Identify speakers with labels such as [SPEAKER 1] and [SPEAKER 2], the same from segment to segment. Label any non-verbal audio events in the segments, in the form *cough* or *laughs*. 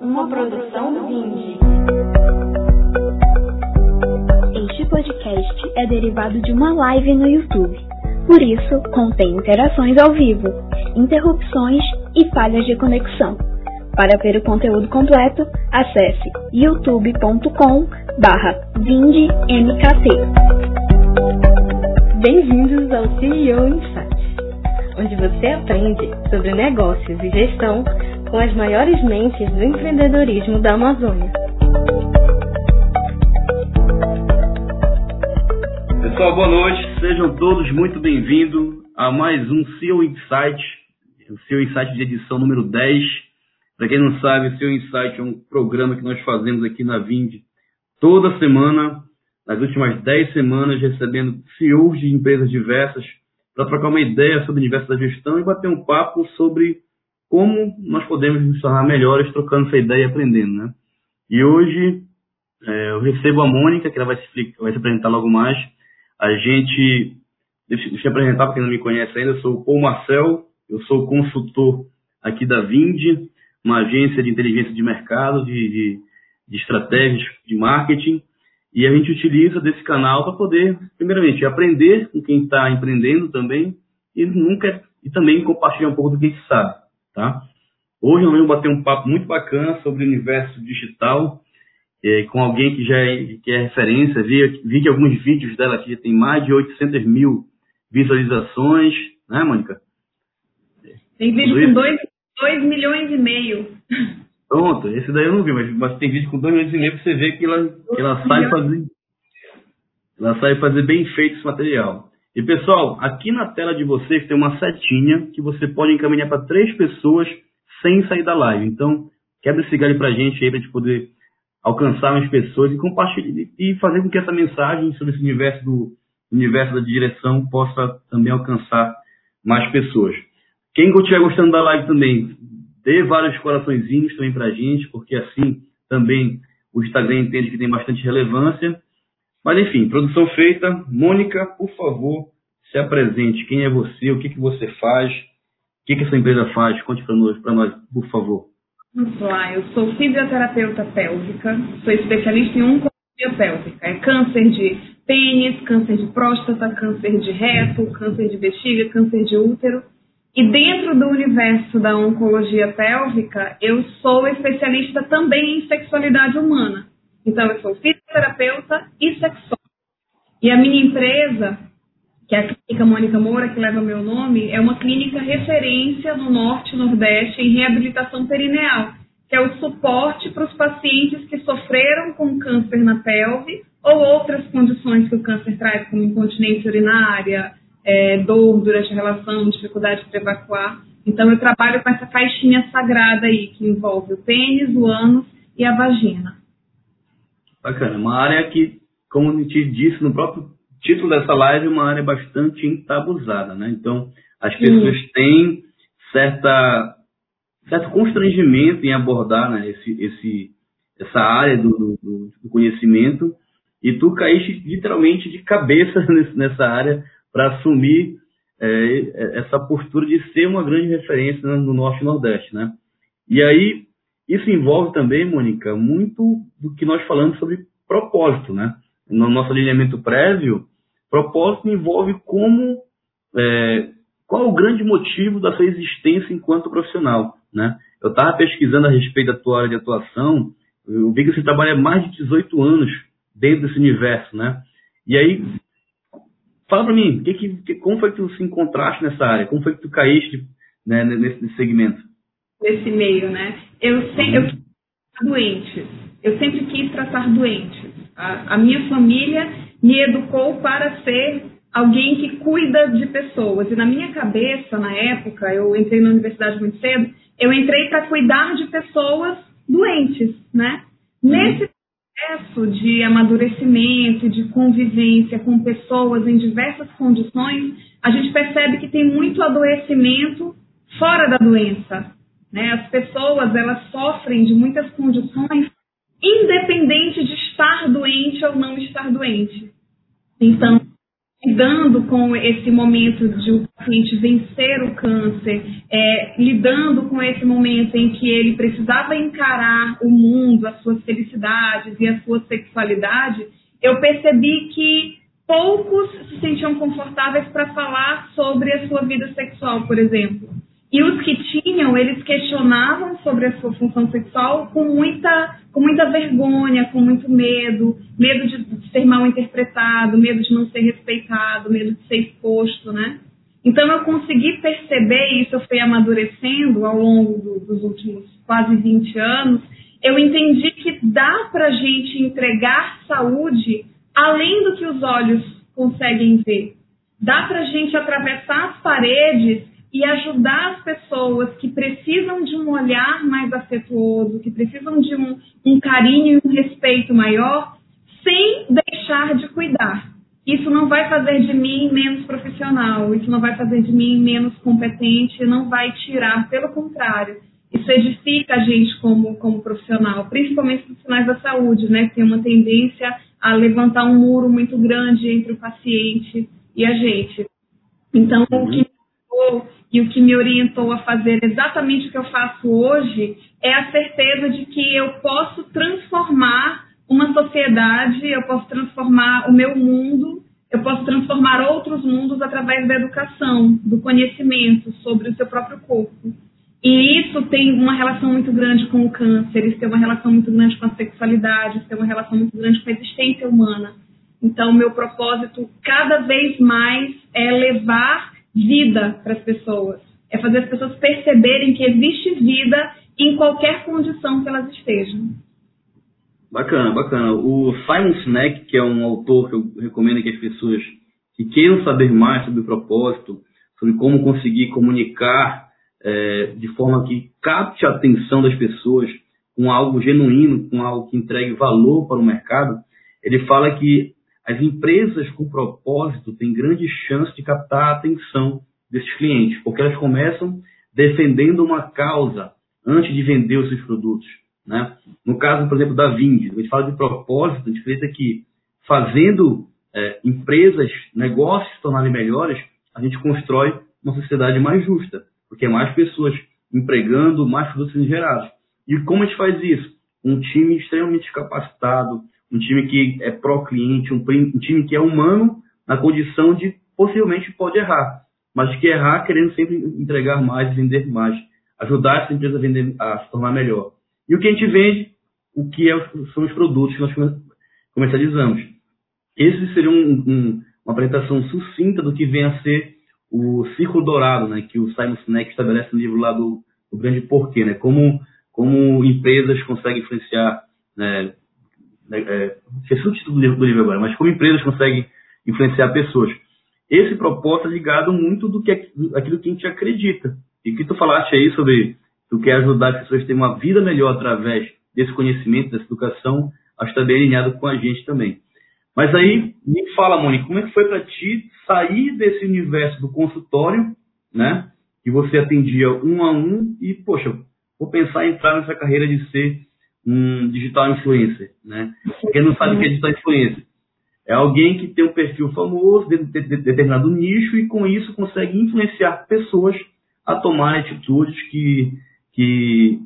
[SPEAKER 1] Uma produção Vindi.
[SPEAKER 2] Este podcast é derivado de uma live no YouTube. Por isso, contém interações ao vivo, interrupções e falhas de conexão. Para ver o conteúdo completo, acesse youtube.com barra.
[SPEAKER 1] Bem-vindos ao CEO Insights, onde você aprende sobre negócios e gestão com as maiores mentes do empreendedorismo da Amazônia.
[SPEAKER 3] Pessoal, boa noite. Sejam todos muito bem-vindos a mais um CEO Insight, o CEO Insight de edição número 10. Para quem não sabe, o CEO Insight é um programa que nós fazemos aqui na Vind toda semana, nas últimas 10 semanas, recebendo CEOs de empresas diversas para trocar uma ideia sobre o universo da gestão e bater um papo sobre como nós podemos nos tornar melhores trocando essa ideia e aprendendo, né? E hoje é, eu recebo a Mônica, que ela vai se, explicar, vai se apresentar logo mais. A gente, deixa, deixa eu apresentar para quem não me conhece ainda, eu sou o Paul Marcel, eu sou consultor aqui da Vind, uma agência de inteligência de mercado, de, de, de estratégias de marketing, e a gente utiliza desse canal para poder, primeiramente, aprender com quem está empreendendo também, e nunca e também compartilhar um pouco do que a gente sabe tá? Hoje nós vamos bater um papo muito bacana sobre o universo digital, é, com alguém que já é, que é referência. Vi, vi que alguns vídeos dela aqui tem mais de 800 mil visualizações, né, Mônica?
[SPEAKER 4] Tem vídeo com 2 milhões e meio.
[SPEAKER 3] Pronto, esse daí eu não vi, mas, mas tem vídeo com 2 milhões e meio para você ver que ela, que ela sai fazer. Ela sai fazer bem feito esse material. E pessoal, aqui na tela de vocês tem uma setinha que você pode encaminhar para três pessoas sem sair da live. Então, quebra esse galho para a gente aí para a gente poder alcançar mais pessoas e compartilhar e fazer com que essa mensagem sobre esse universo do universo da direção possa também alcançar mais pessoas. Quem estiver gostando da live também, dê vários coraçõezinhos também para a gente, porque assim também o Instagram entende que tem bastante relevância. Mas enfim, produção feita. Mônica, por favor, se apresente. Quem é você? O que, que você faz? O que, que essa empresa faz? Conte para nós, nós, por favor.
[SPEAKER 4] Vamos lá, eu sou fisioterapeuta pélvica, sou especialista em oncologia pélvica. É câncer de pênis, câncer de próstata, câncer de reto, câncer de bexiga, câncer de útero. E dentro do universo da oncologia pélvica, eu sou especialista também em sexualidade humana. Então, eu sou fisioterapeuta e sexóloga. E a minha empresa, que é a Clínica Mônica Moura, que leva meu nome, é uma clínica referência no Norte e Nordeste em reabilitação perineal, que é o suporte para os pacientes que sofreram com câncer na pelve ou outras condições que o câncer traz, como incontinência urinária, é, dor durante a relação, dificuldade para evacuar. Então, eu trabalho com essa caixinha sagrada aí, que envolve o pênis, o ânus e a vagina.
[SPEAKER 3] Bacana. Uma área que, como a gente disse no próprio título dessa live, uma área bastante entabuzada, né? Então, as pessoas Sim. têm certa, certo constrangimento em abordar né, esse, esse, essa área do, do, do conhecimento e tu caíste literalmente de cabeça *laughs* nessa área para assumir é, essa postura de ser uma grande referência no Norte e Nordeste, né? E aí, isso envolve também, Mônica, muito do que nós falamos sobre propósito, né? No nosso alinhamento prévio, propósito envolve como é, qual o grande motivo da sua existência enquanto profissional, né? Eu estava pesquisando a respeito da tua área de atuação, eu vi que você trabalha mais de 18 anos dentro desse universo, né? E aí, fala para mim, que, que, como foi que tu se encontraste nessa área? Como foi que tu caíste né, nesse segmento?
[SPEAKER 4] Nesse meio, né? Eu sempre eu doentes. Eu sempre quis tratar doentes. A, a minha família me educou para ser alguém que cuida de pessoas. E na minha cabeça, na época, eu entrei na universidade muito cedo, eu entrei para cuidar de pessoas doentes, né? Uhum. Nesse processo de amadurecimento, de convivência com pessoas em diversas condições, a gente percebe que tem muito adoecimento fora da doença. Né? As pessoas elas sofrem de muitas condições, independente de estar doente ou não estar doente. Então, lidando com esse momento de o paciente vencer o câncer, é, lidando com esse momento em que ele precisava encarar o mundo, as suas felicidades e a sua sexualidade, eu percebi que poucos se sentiam confortáveis para falar sobre a sua vida sexual, por exemplo. E os que tinham, eles questionavam sobre a sua função sexual com muita, com muita vergonha, com muito medo, medo de ser mal interpretado, medo de não ser respeitado, medo de ser exposto, né? Então eu consegui perceber isso, eu fui amadurecendo ao longo do, dos últimos quase 20 anos. Eu entendi que dá para gente entregar saúde além do que os olhos conseguem ver. Dá para gente atravessar as paredes e ajudar as pessoas que precisam de um olhar mais afetuoso, que precisam de um, um carinho e um respeito maior, sem deixar de cuidar. Isso não vai fazer de mim menos profissional, isso não vai fazer de mim menos competente, não vai tirar, pelo contrário, isso edifica a gente como, como profissional, principalmente profissionais da saúde, né, que tem uma tendência a levantar um muro muito grande entre o paciente e a gente. Então, o que e o que me orientou a fazer exatamente o que eu faço hoje é a certeza de que eu posso transformar uma sociedade, eu posso transformar o meu mundo, eu posso transformar outros mundos através da educação, do conhecimento sobre o seu próprio corpo. E isso tem uma relação muito grande com o câncer, isso tem uma relação muito grande com a sexualidade, isso tem uma relação muito grande com a existência humana. Então, meu propósito cada vez mais é levar vida para as pessoas. É fazer as pessoas perceberem que existe vida em qualquer condição que elas estejam.
[SPEAKER 3] Bacana, bacana. O Simon Sinek, que é um autor que eu recomendo que as pessoas que queiram saber mais sobre o propósito, sobre como conseguir comunicar é, de forma que capte a atenção das pessoas com algo genuíno, com algo que entregue valor para o mercado, ele fala que as empresas com propósito têm grande chance de captar a atenção desses clientes, porque elas começam defendendo uma causa antes de vender os seus produtos. Né? No caso, por exemplo, da Vind, a gente fala de propósito, a gente acredita que fazendo é, empresas, negócios se tornarem melhores, a gente constrói uma sociedade mais justa, porque é mais pessoas empregando, mais produtos sendo gerados. E como a gente faz isso? Um time extremamente capacitado, um time que é pró-cliente, um, um, time que é humano na condição de possivelmente pode errar, mas que errar querendo sempre entregar mais, vender mais, ajudar essa empresa a, vender, a se tornar melhor. E o que a gente vende, o que é, são os produtos que nós comercializamos. Esse seria um, um, uma apresentação sucinta do que vem a ser o ciclo dourado, né, que o Simon Sinek estabelece no livro lá do, do Grande Porquê, né, como, como empresas conseguem influenciar né, é, esqueci título do livro, agora, mas como empresas conseguem influenciar pessoas. Esse propósito é ligado muito do que aquilo que a gente acredita. E que tu falaste aí sobre tu quer ajudar as pessoas a terem uma vida melhor através desse conhecimento, dessa educação, acho que está bem alinhado com a gente também. Mas aí, me fala, Mônica, como é que foi para ti sair desse universo do consultório, né? Que você atendia um a um e, poxa, vou pensar em entrar nessa carreira de ser um digital influencer, né? Quem não sabe o que é digital influencer? É alguém que tem um perfil famoso dentro de determinado nicho e com isso consegue influenciar pessoas a tomar atitudes que, que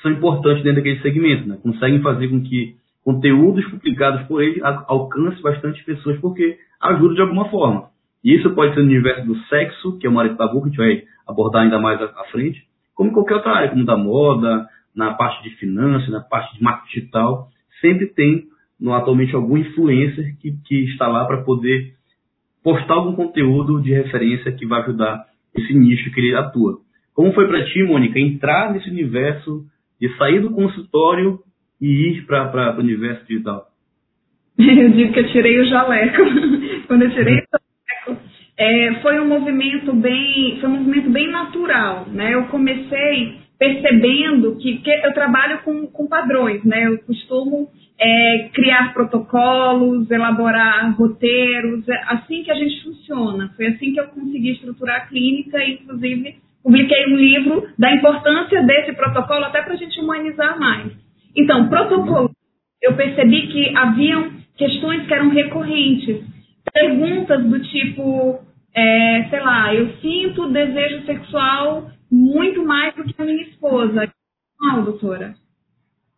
[SPEAKER 3] são importantes dentro daquele segmento, né? Conseguem fazer com que conteúdos publicados por ele alcance bastante pessoas porque ajuda de alguma forma. E isso pode ser no universo do sexo, que é uma área tabu que a gente vai abordar ainda mais à frente, como qualquer outra área, como da moda, na parte de finanças, na parte de marketing digital, sempre tem atualmente algum influencer que, que está lá para poder postar algum conteúdo de referência que vai ajudar esse nicho que ele atua. Como foi para ti, Mônica, entrar nesse universo de sair do consultório e ir para o universo digital? *laughs*
[SPEAKER 4] Eu digo que eu tirei o jaleco. *laughs* Quando eu tirei o jaleco, é, foi um movimento bem, foi um movimento bem natural, né? Eu comecei percebendo que, que eu trabalho com, com padrões, né? Eu costumo é, criar protocolos, elaborar roteiros, é assim que a gente funciona. Foi assim que eu consegui estruturar a clínica inclusive, publiquei um livro da importância desse protocolo até para a gente humanizar mais. Então, protocolo, eu percebi que haviam questões que eram recorrentes. perguntas do tipo, é, sei lá, eu sinto desejo sexual muito mais do que a minha esposa. Não, doutora.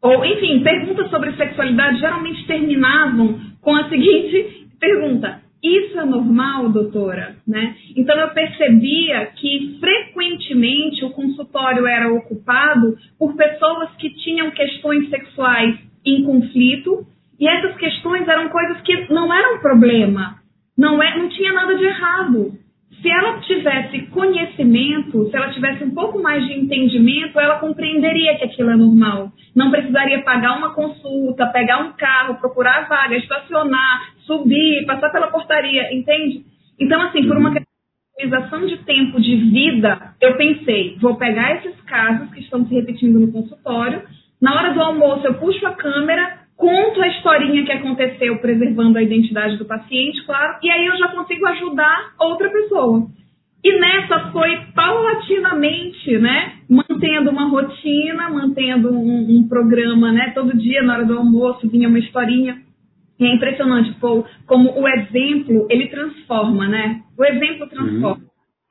[SPEAKER 4] Ou, enfim, perguntas sobre sexualidade geralmente terminavam com a *laughs* seguinte pergunta: isso é normal, doutora? Né? Então eu percebia que frequentemente o consultório era ocupado por pessoas que tinham questões sexuais em conflito e essas questões eram coisas que não eram problema, não, é, não tinha nada de errado. Se ela tivesse conhecimento, se ela tivesse um pouco mais de entendimento, ela compreenderia que aquilo é normal. Não precisaria pagar uma consulta, pegar um carro, procurar vaga, estacionar, subir, passar pela portaria, entende? Então, assim, por uma questão de tempo de vida, eu pensei, vou pegar esses casos que estão se repetindo no consultório, na hora do almoço eu puxo a câmera, conto a historinha que aconteceu, preservando a identidade do paciente, claro, e aí eu já consigo ajudar outra pessoa. E nessa foi paulatinamente, né, mantendo uma rotina, mantendo um, um programa, né, todo dia na hora do almoço vinha uma historinha. E é impressionante, pô, como o exemplo, ele transforma, né? O exemplo transforma. Uhum.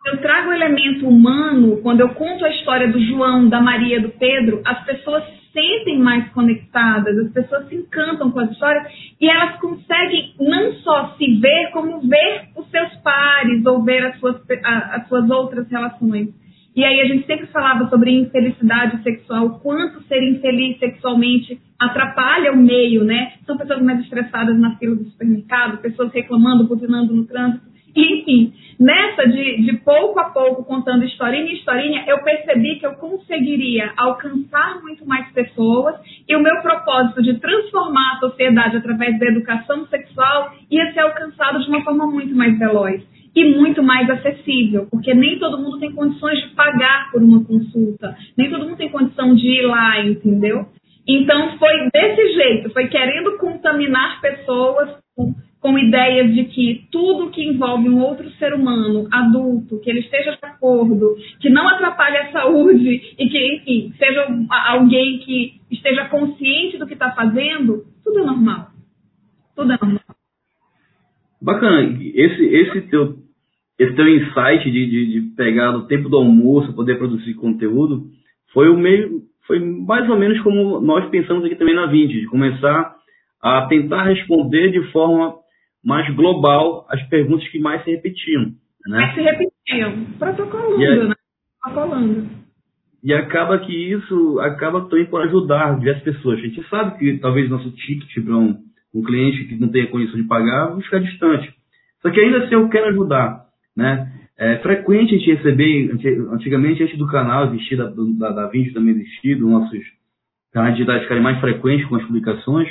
[SPEAKER 4] Eu trago o elemento humano, quando eu conto a história do João, da Maria, do Pedro, as pessoas sentem mais conectadas, as pessoas se encantam com as histórias e elas conseguem não só se ver, como ver os seus pares ou ver as suas, as suas outras relações. E aí a gente sempre falava sobre infelicidade sexual, quanto ser infeliz sexualmente atrapalha o meio, né? São pessoas mais estressadas na fila do supermercado, pessoas reclamando, buzinando no trânsito. Enfim, nessa de, de pouco a pouco contando historinha em historinha, eu percebi que eu conseguiria alcançar muito mais pessoas e o meu propósito de transformar a sociedade através da educação sexual ia ser alcançado de uma forma muito mais veloz e muito mais acessível, porque nem todo mundo tem condições de pagar por uma consulta, nem todo mundo tem condição de ir lá, entendeu? Então foi desse jeito, foi querendo contaminar pessoas com com ideias de que tudo que envolve um outro ser humano, adulto, que ele esteja de acordo, que não atrapalhe a saúde e que, enfim, seja alguém que esteja consciente do que está fazendo, tudo é normal. Tudo é normal.
[SPEAKER 3] Bacana. Esse, esse, teu, esse teu insight de, de, de pegar no tempo do almoço, poder produzir conteúdo, foi o meio, foi mais ou menos como nós pensamos aqui também na Vintage, de começar a tentar responder de forma mais global as perguntas que mais se repetiam. Né?
[SPEAKER 4] Mais se repetiam, protocolando, e, né? Protocolando.
[SPEAKER 3] E acaba que isso acaba também por ajudar diversas pessoas. A gente sabe que talvez nosso ticket para um, um cliente que não tenha condição de pagar vai ficar distante. Só que ainda assim eu quero ajudar. Né? É frequente a gente receber, antigamente antes do canal existir, da, da, da vídeo também existir, dos nossos canais digitais ficarem mais frequentes com as publicações,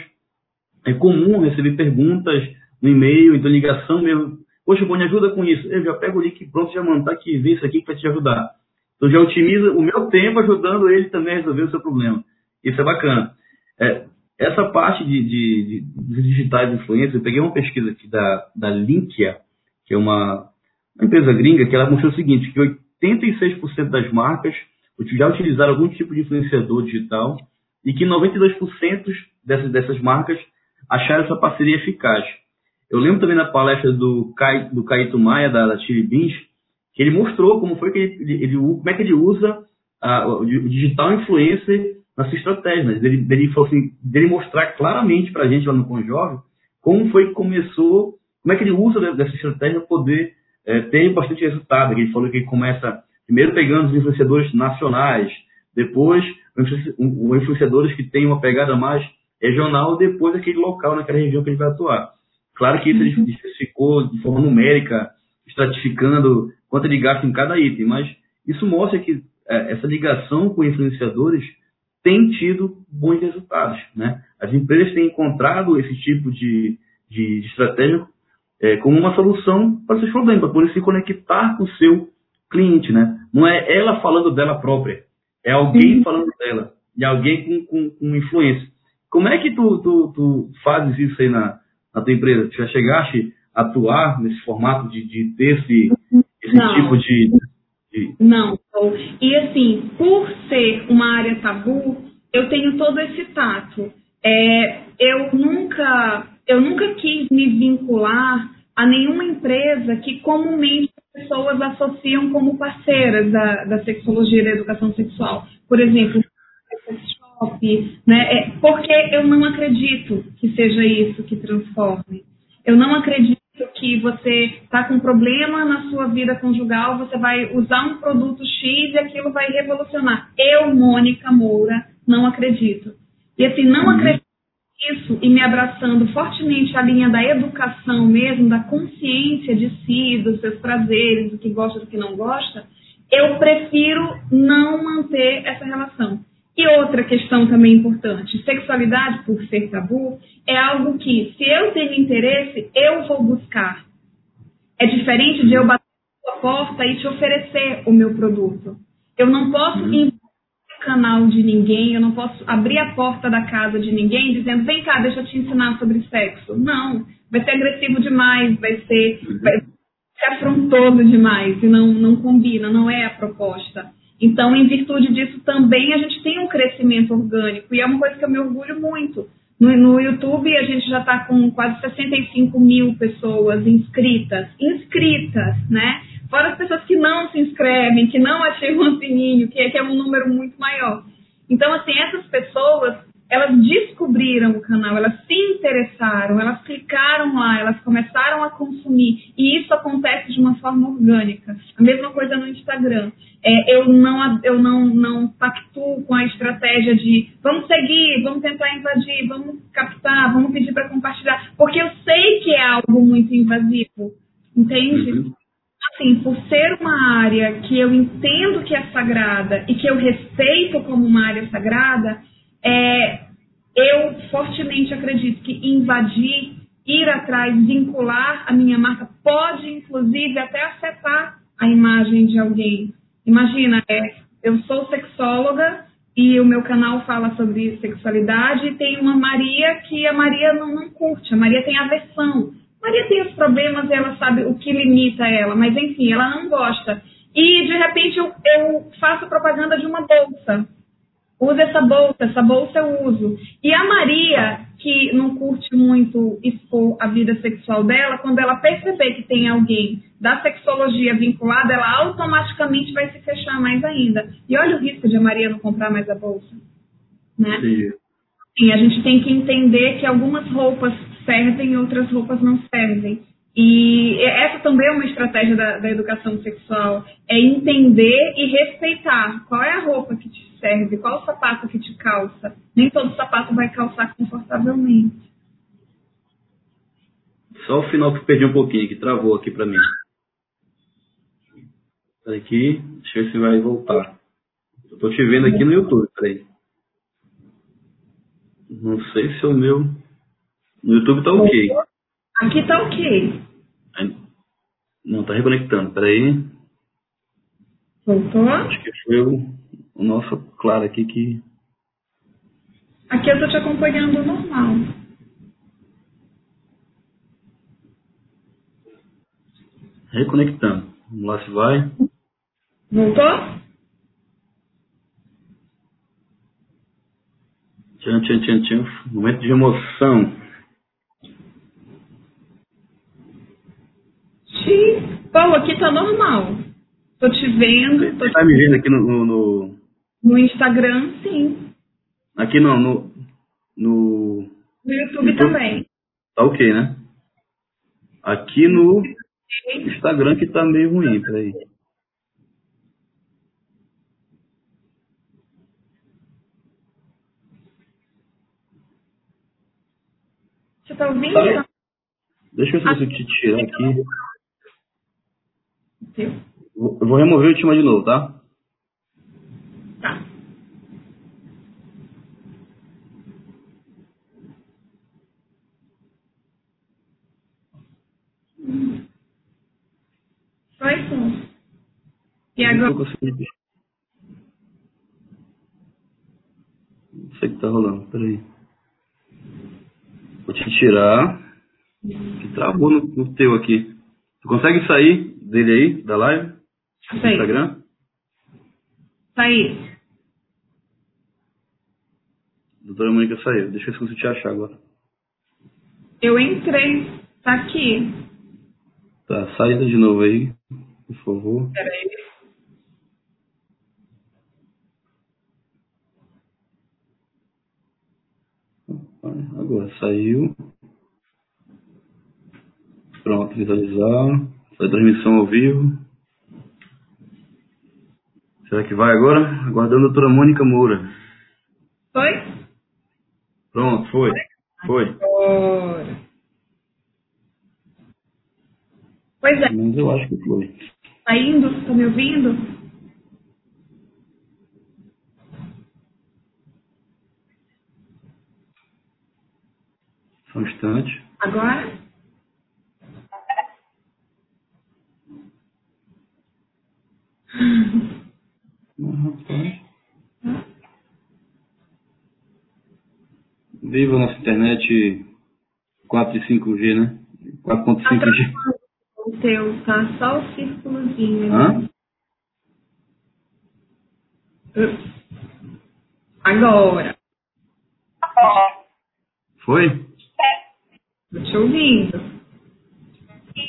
[SPEAKER 3] é comum receber perguntas no e-mail, então ligação mesmo. Poxa, me ajuda com isso. Eu já pego o link pronto, já mando, tá aqui, vê isso aqui que vai te ajudar. Então já otimiza o meu tempo ajudando ele também a resolver o seu problema. Isso é bacana. É, essa parte de, de, de, digitais influência, eu peguei uma pesquisa aqui da, da Linkia, que é uma, uma empresa gringa, que ela mostrou o seguinte, que 86% das marcas já utilizaram algum tipo de influenciador digital e que 92% dessas, dessas marcas acharam essa parceria eficaz. Eu lembro também na palestra do, Kai, do Caíto Maia, da, da Chili Beans, que ele mostrou como foi que ele, ele como é que ele usa a, o digital influencer na sua estratégia. Né? Ele, ele falou assim, dele mostrar claramente para a gente lá no Conjove como foi que começou, como é que ele usa dessa estratégia para poder é, ter bastante resultado. Ele falou que ele começa primeiro pegando os influenciadores nacionais, depois os influenciadores que têm uma pegada mais regional, depois aquele local, naquela região que ele vai atuar. Claro que isso ele uhum. especificou de forma numérica, estratificando quanto ele gasta em cada item, mas isso mostra que é, essa ligação com influenciadores tem tido bons resultados. Né? As empresas têm encontrado esse tipo de, de, estratégia é, como uma solução para seus problemas, para poder se conectar com o seu cliente. Né? Não é ela falando dela própria, é alguém uhum. falando dela, e alguém com, com, com influência. Como é que tu, tu, tu fazes isso aí na, na tua empresa? Já chegaste a atuar nesse formato de, de ter esse, esse tipo de, de,
[SPEAKER 4] Não. E assim, por ser uma área tabu, eu tenho todo esse tato. É, eu nunca eu nunca quis me vincular a nenhuma empresa que comumente as pessoas associam como parceiras da, da sexologia e da educação sexual. Por exemplo, né? É, porque eu não acredito que seja isso que transforme. Eu não acredito que você está com problema na sua vida conjugal, você vai usar um produto X e aquilo vai revolucionar. Eu, Mônica Moura, não acredito. E assim, não uhum. acredito nisso e me abraçando fortemente a linha da educação mesmo, da consciência de si, dos seus prazeres, do que gosta, do que não gosta, eu prefiro não manter essa relação. E outra questão também importante: sexualidade, por ser tabu, é algo que, se eu tenho interesse, eu vou buscar. É diferente de eu bater na sua porta e te oferecer o meu produto. Eu não posso uhum. o canal de ninguém, eu não posso abrir a porta da casa de ninguém dizendo: vem cá, deixa eu te ensinar sobre sexo. Não, vai ser agressivo demais, vai ser, vai ser afrontoso demais e não, não combina, não é a proposta. Então, em virtude disso, também a gente tem um crescimento orgânico e é uma coisa que eu me orgulho muito. No, no YouTube, a gente já está com quase 65 mil pessoas inscritas. Inscritas, né? Fora as pessoas que não se inscrevem, que não ativam o sininho, que é, que é um número muito maior. Então, assim, essas pessoas elas descobriram o canal, elas se interessaram, elas clicaram lá, elas começaram a consumir. E isso acontece de uma forma orgânica. A mesma coisa no Instagram. É, eu não, eu não, não pactuo com a estratégia de vamos seguir, vamos tentar invadir, vamos captar, vamos pedir para compartilhar, porque eu sei que é algo muito invasivo, entende? Uhum. Assim, por ser uma área que eu entendo que é sagrada e que eu respeito como uma área sagrada, é, eu fortemente acredito que invadir, ir atrás, vincular a minha marca, pode inclusive até afetar a imagem de alguém. Imagina, é, eu sou sexóloga e o meu canal fala sobre sexualidade e tem uma Maria que a Maria não, não curte, a Maria tem aversão. Maria tem os problemas ela sabe o que limita ela, mas enfim, ela não gosta. E de repente eu, eu faço propaganda de uma bolsa usa essa bolsa, essa bolsa eu uso. E a Maria, que não curte muito expor a vida sexual dela, quando ela perceber que tem alguém da sexologia vinculada, ela automaticamente vai se fechar mais ainda. E olha o risco de a Maria não comprar mais a bolsa. Né? Sim. Sim, a gente tem que entender que algumas roupas servem e outras roupas não servem. E essa também é uma estratégia da, da, educação sexual, é entender e respeitar qual é a roupa que te serve, qual o sapato que te calça. Nem todo sapato vai calçar confortavelmente.
[SPEAKER 3] Só o final que eu perdi um pouquinho, que travou aqui pra mim. Aqui, deixa eu ver se vai voltar. Eu tô te vendo aqui no YouTube, peraí. Não sei se é o meu. No YouTube tá ok.
[SPEAKER 4] Aqui tá ok.
[SPEAKER 3] Não, tá reconectando, peraí.
[SPEAKER 4] Voltou?
[SPEAKER 3] Acho que foi o, o nosso claro aqui que.
[SPEAKER 4] Aqui eu tô te acompanhando normal.
[SPEAKER 3] Reconectando. Vamos lá se vai.
[SPEAKER 4] Voltou?
[SPEAKER 3] Tchan, tchan, tchan, tchan. Momento de emoção.
[SPEAKER 4] Paulo, aqui tá normal. Tô te vendo. Tô
[SPEAKER 3] Você tá me vendo aqui no, no, no...
[SPEAKER 4] no Instagram, sim.
[SPEAKER 3] Aqui não, no. No,
[SPEAKER 4] no YouTube, também.
[SPEAKER 3] Tá ok, né? Aqui no Instagram que tá meio ruim, peraí.
[SPEAKER 4] Você tá ouvindo? Tá.
[SPEAKER 3] Deixa eu ver se eu te tirar aqui. Eu vou remover o time de novo, tá?
[SPEAKER 4] Tá. Só isso. E agora? Não
[SPEAKER 3] sei o que tá rolando, peraí. Vou te tirar. Que travou no, no teu aqui. Tu consegue sair dele aí, da live?
[SPEAKER 4] No Instagram? Saí.
[SPEAKER 3] Doutora Mônica saiu. Deixa eu ver se eu te achar agora.
[SPEAKER 4] Eu entrei. Tá aqui.
[SPEAKER 3] Tá, saída de novo aí, por favor.
[SPEAKER 4] Peraí.
[SPEAKER 3] Agora saiu. Pronto, visualizar. Foi transmissão ao vivo. Será que vai agora? Aguardando a doutora Mônica Moura.
[SPEAKER 4] Foi?
[SPEAKER 3] Pronto, foi. Foi.
[SPEAKER 4] Pois é,
[SPEAKER 3] Mas eu acho que foi.
[SPEAKER 4] tá indo? Tá me ouvindo?
[SPEAKER 3] Só um instante.
[SPEAKER 4] Agora?
[SPEAKER 3] Ah, rapaz. Viva a nossa internet 4 e 5G, né? 4.5G.
[SPEAKER 4] O teu tá só o círculozinho.
[SPEAKER 3] Hã?
[SPEAKER 4] Ups. Agora.
[SPEAKER 3] Foi?
[SPEAKER 4] Tô te ouvindo.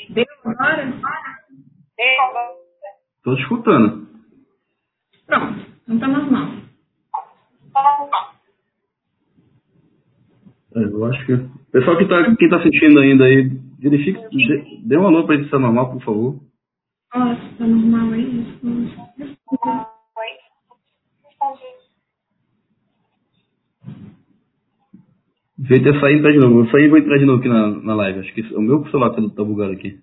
[SPEAKER 4] Deu agora?
[SPEAKER 3] Tô te escutando.
[SPEAKER 4] Pronto. Não tá normal.
[SPEAKER 3] É, eu acho que. Pessoal que tá, quem tá assistindo ainda aí, verifique, dê, um alô pra ele se tá normal, por favor.
[SPEAKER 4] Ó, se tá normal aí. isso.
[SPEAKER 3] Vê ter sair e entrar de novo. Eu saí e vou entrar de novo aqui na, na live. Acho que o meu celular tá, tá bugado aqui.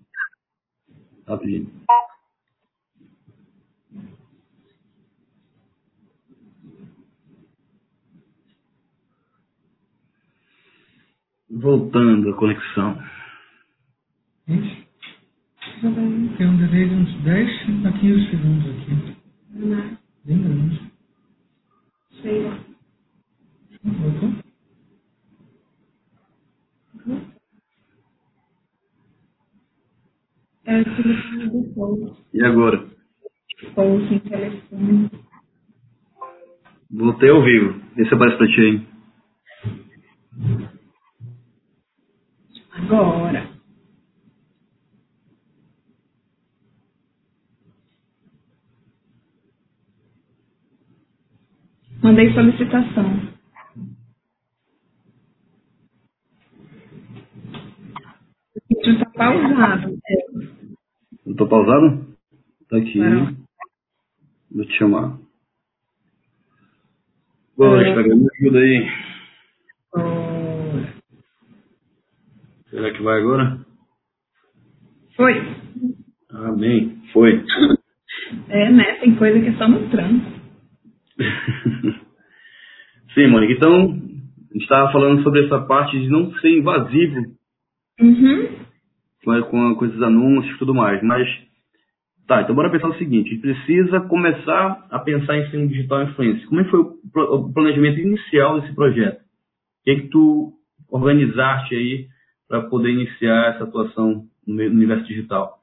[SPEAKER 3] Rapidinho. Voltando à conexão.
[SPEAKER 5] Gente, tem um delay de uns 10 a 15 segundos aqui.
[SPEAKER 4] Né?
[SPEAKER 5] Bem grande.
[SPEAKER 4] Sei lá.
[SPEAKER 5] Voltou?
[SPEAKER 4] É o telefone do povo.
[SPEAKER 3] E agora?
[SPEAKER 4] Povo sem telefone.
[SPEAKER 3] Voltei ao vivo. Vê se aparece pra ti aí.
[SPEAKER 4] Agora. Mandei solicitação. O vídeo tá pausado.
[SPEAKER 3] Eu tô pausado? Tá aqui.
[SPEAKER 4] Não.
[SPEAKER 3] Vou te chamar. Boa,
[SPEAKER 4] É.
[SPEAKER 3] Instagram, me ajuda aí.
[SPEAKER 4] Agora.
[SPEAKER 3] Será que vai agora?
[SPEAKER 4] Foi.
[SPEAKER 3] Amém. Foi.
[SPEAKER 4] É, né? Tem coisa que é só no tranco.
[SPEAKER 3] Sim, Mônica. Então, a gente estava falando sobre essa parte de não ser invasivo
[SPEAKER 4] Uhum.
[SPEAKER 3] com, com, com esses anúncios e tudo mais. Mas, tá, então bora pensar o seguinte. A gente precisa começar a pensar em ensino digital influência. Como é que foi o, planejamento inicial desse projeto? O que é que tu organizaste aí para poder iniciar essa atuação no universo digital?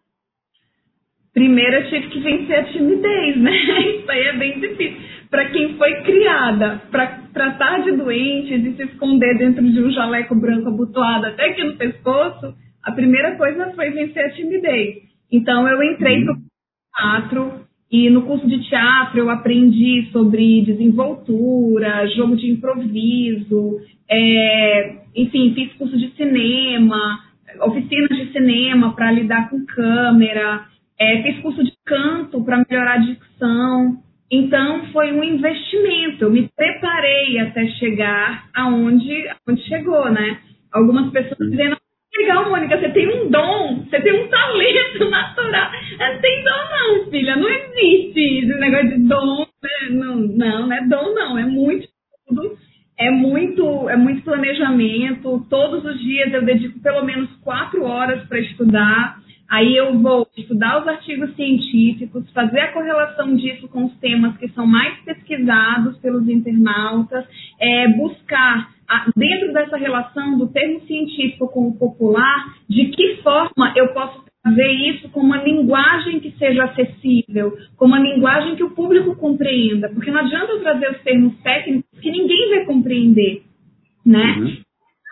[SPEAKER 4] Primeiro eu tive que vencer a timidez, né? *laughs* Isso aí é bem difícil. Para quem foi criada para tratar de doentes e se esconder dentro de um jaleco branco abotoado até aqui no pescoço, a primeira coisa foi vencer a timidez. Então eu entrei
[SPEAKER 3] Uhum.
[SPEAKER 4] para o teatro e no curso de teatro eu aprendi sobre desenvoltura, jogo de improviso, é, enfim, fiz curso de cinema, oficinas de cinema para lidar com câmera, é, fiz curso de canto para melhorar a dicção. Então foi um investimento. Eu me preparei até chegar aonde, aonde chegou, né? Algumas pessoas dizendo Legal, Mônica, você tem um dom, você tem um talento *laughs* natural. Não tem dom, não, filha. Não existe esse negócio de dom. Né? Não, não, não é dom, não. É muito estudo, é muito, é muito planejamento. Todos os dias eu dedico pelo menos quatro horas para estudar. Aí eu vou estudar os artigos científicos, fazer a correlação disso com os temas que são mais pesquisados pelos internautas, é, buscar dentro dessa relação do termo científico com o popular, de que forma eu posso trazer isso com uma linguagem que seja acessível, com uma linguagem que o público compreenda, porque não adianta eu trazer os termos técnicos que ninguém vai compreender, né?
[SPEAKER 3] Uhum.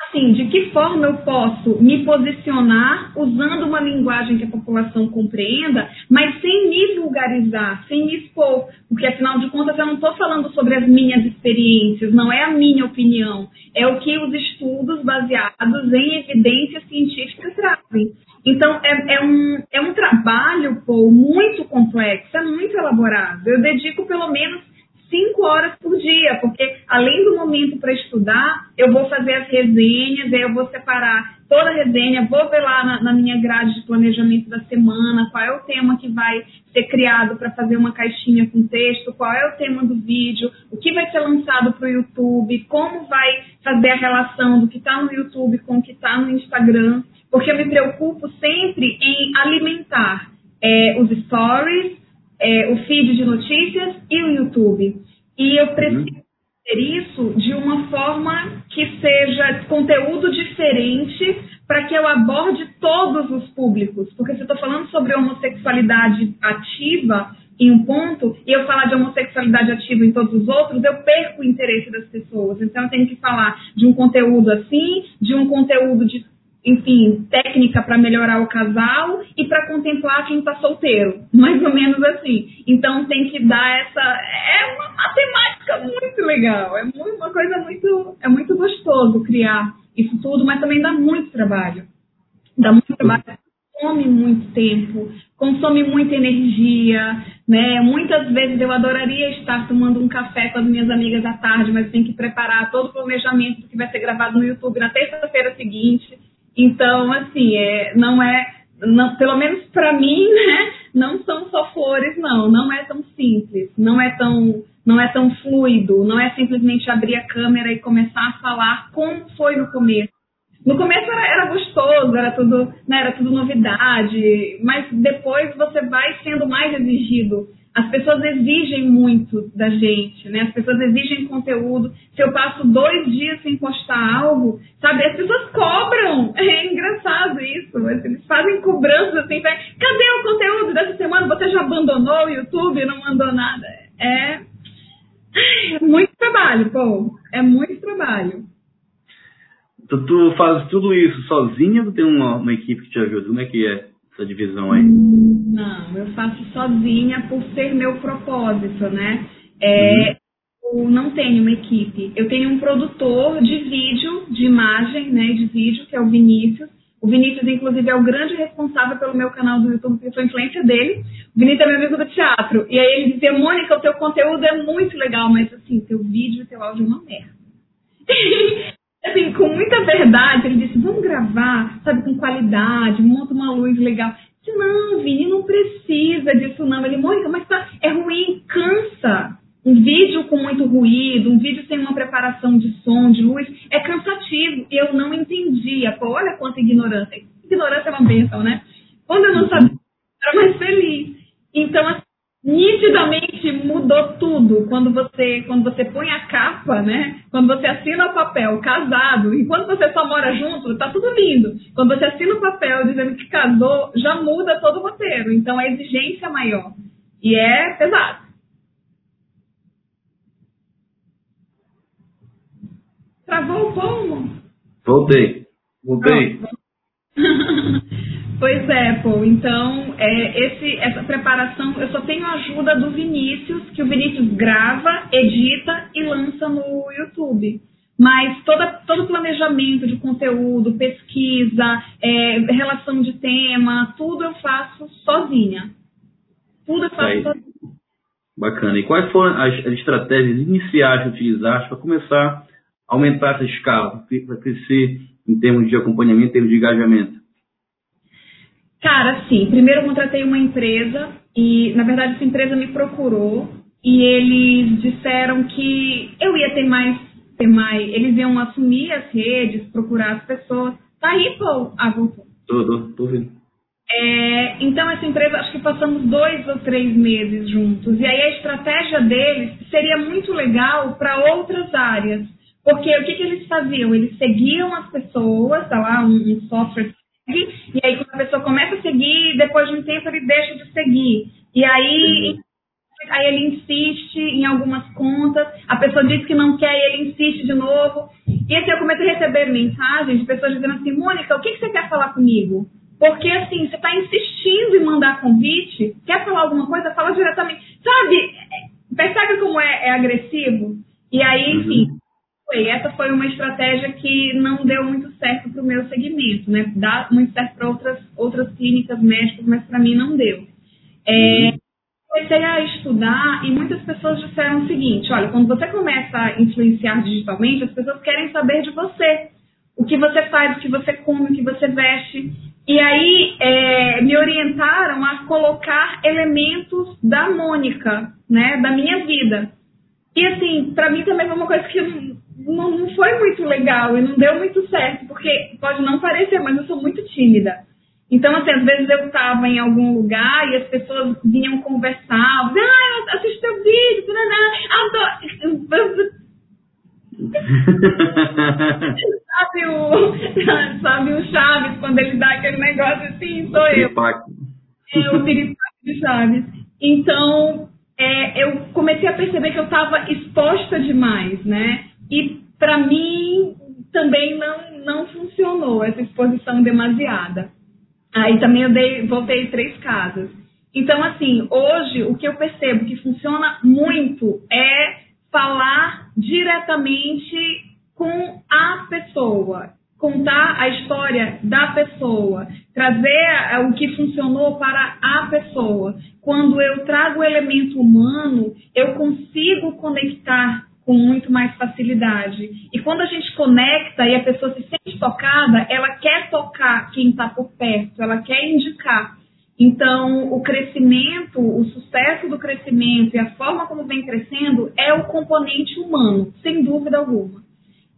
[SPEAKER 4] Assim, de que forma eu posso me posicionar usando uma linguagem que a população compreenda, mas sem me vulgarizar, sem me expor, porque afinal de contas eu não estou falando sobre as minhas experiências, não é a minha opinião, é o que os estudos baseados em evidências científicas trazem. Então, é, é, um, é um trabalho, pô, muito complexo, é muito elaborado. Eu dedico pelo menos cinco horas por dia, porque além do momento para estudar, eu vou fazer as resenhas, aí eu vou separar toda a resenha, vou ver lá na, na, minha grade de planejamento da semana qual é o tema que vai ser criado para fazer uma caixinha com texto, qual é o tema do vídeo, o que vai ser lançado para o YouTube, como vai fazer a relação do que está no YouTube com o que está no Instagram, porque eu me preocupo sempre em alimentar é, os stories, é, o feed de notícias e o YouTube. E eu preciso uhum. ter isso de uma forma que seja conteúdo diferente para que eu aborde todos os públicos. Porque se eu estou falando sobre homossexualidade ativa em um ponto e eu falar de homossexualidade ativa em todos os outros, eu perco o interesse das pessoas. Então eu tenho que falar de um conteúdo assim, de um conteúdo de enfim, técnica para melhorar o casal e para contemplar quem está solteiro, *laughs* mais ou menos assim. Então tem que dar essa é uma matemática muito legal, é uma coisa muito é muito gostoso criar isso tudo, mas também dá muito trabalho, dá muito trabalho, consome muito tempo, consome muita energia, né? Muitas vezes eu adoraria estar tomando um café com as minhas amigas à tarde, mas tem que preparar todo o planejamento que vai ser gravado no YouTube na terça-feira seguinte. Então, assim, é, não é, não, pelo menos para mim, *laughs* né, não são só flores, não. Não é tão simples, não é tão, não é tão fluido, não é simplesmente abrir a câmera e começar a falar como foi no começo. No começo era, era gostoso, era tudo, né, era tudo novidade, mas depois você vai sendo mais exigido as pessoas exigem muito da gente, né? As pessoas exigem conteúdo. Se eu passo dois dias sem postar algo, sabe? As pessoas cobram. *laughs* É engraçado isso. Eles fazem cobranças assim. Cadê o conteúdo dessa semana? Você já abandonou o YouTube? Não mandou nada? É, é muito trabalho, pô. É muito trabalho.
[SPEAKER 3] Tu, tu faz tudo isso sozinha ou tem uma, uma equipe que te ajuda? Como é que é? Essa divisão aí?
[SPEAKER 4] Não, eu faço sozinha por ser meu propósito, né? É, uhum. Eu não tenho uma equipe. Eu tenho um produtor de vídeo, de imagem, né, de vídeo, que é o Vinícius. O Vinícius, inclusive, é o grande responsável pelo meu canal do YouTube, porque eu sou influência dele. O Vinícius é meu amigo do teatro. E aí ele dizia, Mônica, o teu conteúdo é muito legal, mas assim, teu vídeo e teu áudio é uma merda. *laughs* assim, com muita verdade, ele disse, vamos gravar, sabe, com qualidade, monta uma luz legal. Disse, não, Vini, não precisa disso não. Ele, Mônica, mas tá, é ruim, cansa. Um vídeo com muito ruído, um vídeo sem uma preparação de som, de luz, é cansativo. E eu não entendia. Pô, olha quanta ignorância. Ignorância é uma bênção, né? Quando eu não sabia, eu era mais feliz. Então, assim, nitidamente mudou tudo quando você quando você põe a capa, né? Quando você assina o papel casado e quando você só mora junto, tá tudo lindo. Quando você assina o papel dizendo que casou, já muda todo o roteiro. Então a exigência é maior e é pesado. Travou o pomo?
[SPEAKER 3] Voltei. Voltei. *laughs*
[SPEAKER 4] Pois é, pô. Então, é, esse, essa preparação, eu só tenho a ajuda do Vinícius, que o Vinícius grava, edita e lança no YouTube. Mas toda, todo o planejamento de conteúdo, pesquisa, é, relação de tema, tudo eu faço sozinha. Tudo eu faço Aí. sozinha.
[SPEAKER 3] Bacana. E quais foram as, as estratégias iniciais que utilizaste para começar a aumentar essa escala, para crescer em termos de acompanhamento, em termos de engajamento?
[SPEAKER 4] Cara, sim. Primeiro eu contratei uma empresa e, na verdade, essa empresa me procurou e eles disseram que eu ia ter mais, ter mais. Eles iam assumir as redes, procurar as pessoas. Tá aí, Paul? Ah, voltou.
[SPEAKER 3] Tô, tô, tô vendo.
[SPEAKER 4] É, então, essa empresa, acho que passamos dois ou três meses juntos. E aí, a estratégia deles seria muito legal para outras áreas. Porque o que, que eles faziam? Eles seguiam as pessoas, tá lá, um, um software e aí quando a pessoa começa a seguir, depois de um tempo ele deixa de seguir. E aí, aí ele insiste em algumas contas, a pessoa diz que não quer e ele insiste de novo. E assim, eu comecei a receber mensagens de pessoas dizendo assim, Mônica, o que, que você quer falar comigo? Porque assim, você está insistindo em mandar convite, quer falar alguma coisa, fala diretamente. Sabe, percebe como é, é agressivo? E aí, uhum. Foi. Essa foi uma estratégia que não deu muito certo para o meu segmento, né? Dá muito certo para outras, outras clínicas médicas, mas para mim não deu. É, comecei a estudar e muitas pessoas disseram o seguinte: olha, quando você começa a influenciar digitalmente, as pessoas querem saber de você. O que você faz, o que você come, o que você veste. E aí é, me orientaram a colocar elementos da Mônica, né, da minha vida. E assim, para mim também foi uma coisa que não, não foi muito legal e não deu muito certo, porque pode não parecer, mas eu sou muito tímida. Então, assim, às vezes eu estava em algum lugar e as pessoas vinham conversar, ah, assisti teu vídeo, adoro. *laughs* sabe, o, sabe o Chaves, quando ele dá aquele negócio assim, sou eu. É o piripaque de Chaves. Então, é, eu comecei a perceber que eu estava exposta demais, né? E para mim também não, não funcionou essa exposição demasiada. Aí também eu dei, voltei três casas. Então, assim, hoje o que eu percebo que funciona muito é falar diretamente com a pessoa, contar a história da pessoa, trazer o que funcionou para a pessoa. Quando eu trago o elemento humano, eu consigo conectar com muito mais facilidade. E quando a gente conecta e a pessoa se sente tocada, ela quer tocar quem está por perto, ela quer indicar. Então, o crescimento, o sucesso do crescimento e a forma como vem crescendo é o componente humano, sem dúvida alguma.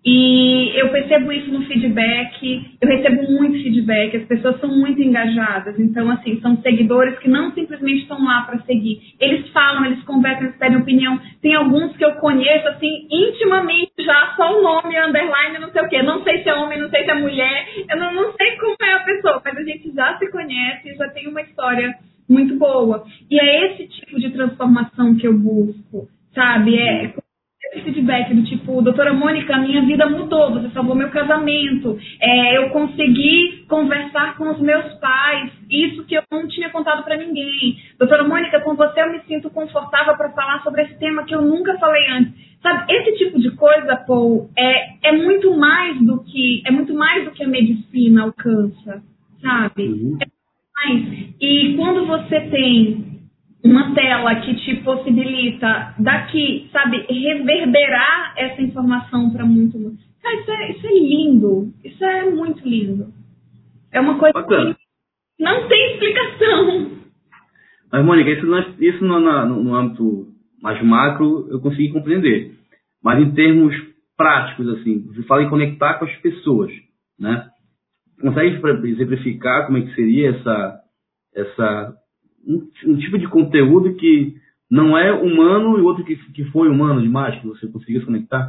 [SPEAKER 4] E eu percebo isso no feedback, eu recebo muito feedback, as pessoas são muito engajadas. Então, assim, são seguidores que não simplesmente estão lá para seguir. Eles falam, eles conversam, eles pedem opinião. Tem alguns que eu conheço, assim, intimamente já, só o nome, underline, não sei o quê. Não sei se é homem, não sei se é mulher, eu não, não sei como é a pessoa, mas a gente já se conhece, já tem uma história muito boa. E é esse tipo de transformação que eu busco, sabe? É feedback do tipo, doutora Mônica, minha vida mudou, você salvou meu casamento, é, eu consegui conversar com os meus pais, isso que eu não tinha contado para ninguém. Doutora Mônica, com você eu me sinto confortável para falar sobre esse tema que eu nunca falei antes. Sabe, esse tipo de coisa, Paul, é, é muito mais do que é muito mais do que a medicina alcança, sabe? Uhum. É mais. E quando você tem uma tela que te possibilita daqui, sabe, reverberar essa informação para muito mundo. Cara, isso é, isso é lindo. Isso é muito lindo. É uma coisa Bacana. que não tem explicação.
[SPEAKER 3] Mas, Mônica, isso, isso no, no, no âmbito mais macro eu consegui compreender. Mas em termos práticos, assim, você fala em conectar com as pessoas, né? Consegue exemplificar como é que seria essa, essa um, um, tipo de conteúdo que não é humano e outro que, que foi humano demais, que você conseguiu se conectar?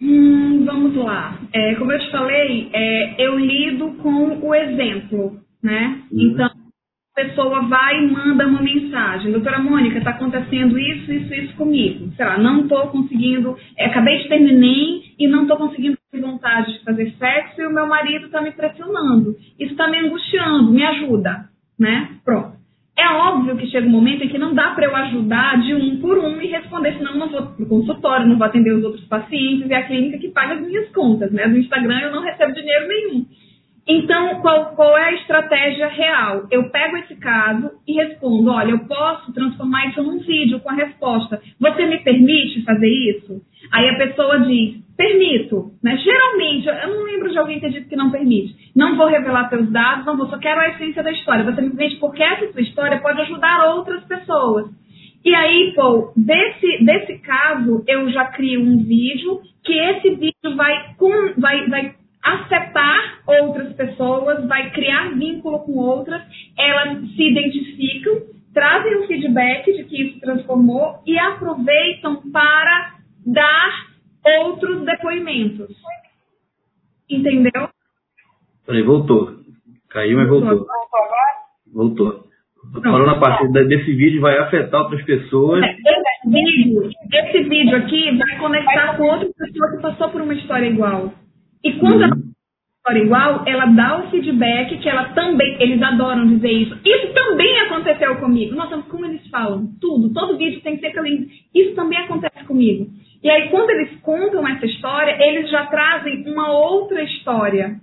[SPEAKER 4] Hum, vamos lá. É, como eu te falei, é, eu lido com o exemplo, né? Uhum. Então, a pessoa vai e manda uma mensagem. Doutora Mônica, está acontecendo isso, isso, isso comigo. Sei lá, não estou conseguindo, é, acabei de terminar e não estou conseguindo ter vontade de fazer sexo e o meu marido está me pressionando. Isso está me angustiando, me ajuda né? Pronto. É óbvio que chega um momento em que não dá para eu ajudar de um por um e responder, senão eu não vou para o consultório, não vou atender os outros pacientes e a clínica que paga as minhas contas, né? No Instagram eu não recebo dinheiro nenhum. Então, qual, qual é a estratégia real? Eu pego esse caso e respondo: olha, eu posso transformar isso num vídeo com a resposta. Você me permite fazer isso? Aí a pessoa diz: permito. Né? Geralmente, eu não lembro de alguém ter dito que não permite. Não vou revelar seus dados, não vou, só quero a essência da história. Você me permite porque essa sua história pode ajudar outras pessoas. E aí, Paul, desse, desse caso, eu já crio um vídeo que esse vídeo vai, com, vai, vai afetar outras pessoas, vai criar vínculo com outras, elas se identificam, trazem o feedback de que isso transformou e aproveitam para dar outros depoimentos. Entendeu?
[SPEAKER 3] Peraí, voltou. Caiu, mas voltou. Voltou. Falando a partir desse vídeo vai afetar outras pessoas. É,
[SPEAKER 4] vídeo, esse vídeo aqui vai conectar com outra pessoa que passou por uma história igual. E quando uhum. ela história igual, ela dá o feedback que ela também, eles adoram dizer isso. Isso também aconteceu comigo. Nossa, como eles falam? Tudo, todo vídeo tem que ser pelo Isso também acontece comigo. E aí, quando eles contam essa história, eles já trazem uma outra história.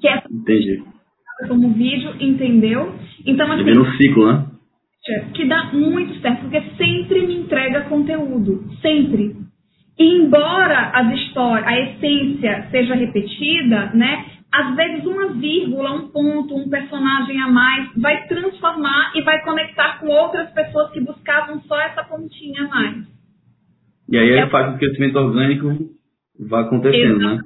[SPEAKER 4] Que é
[SPEAKER 3] Entendi.
[SPEAKER 4] como vídeo, entendeu? Então,
[SPEAKER 3] assim, no ciclo, né?
[SPEAKER 4] Que dá muito certo, porque sempre me entrega conteúdo. Sempre. E embora as histórias, a essência seja repetida, né? Às vezes uma vírgula, um ponto, um personagem a mais vai transformar e vai conectar com outras pessoas que buscavam só essa pontinha a mais.
[SPEAKER 3] E aí é, faz o crescimento orgânico vá acontecendo, Exato. né?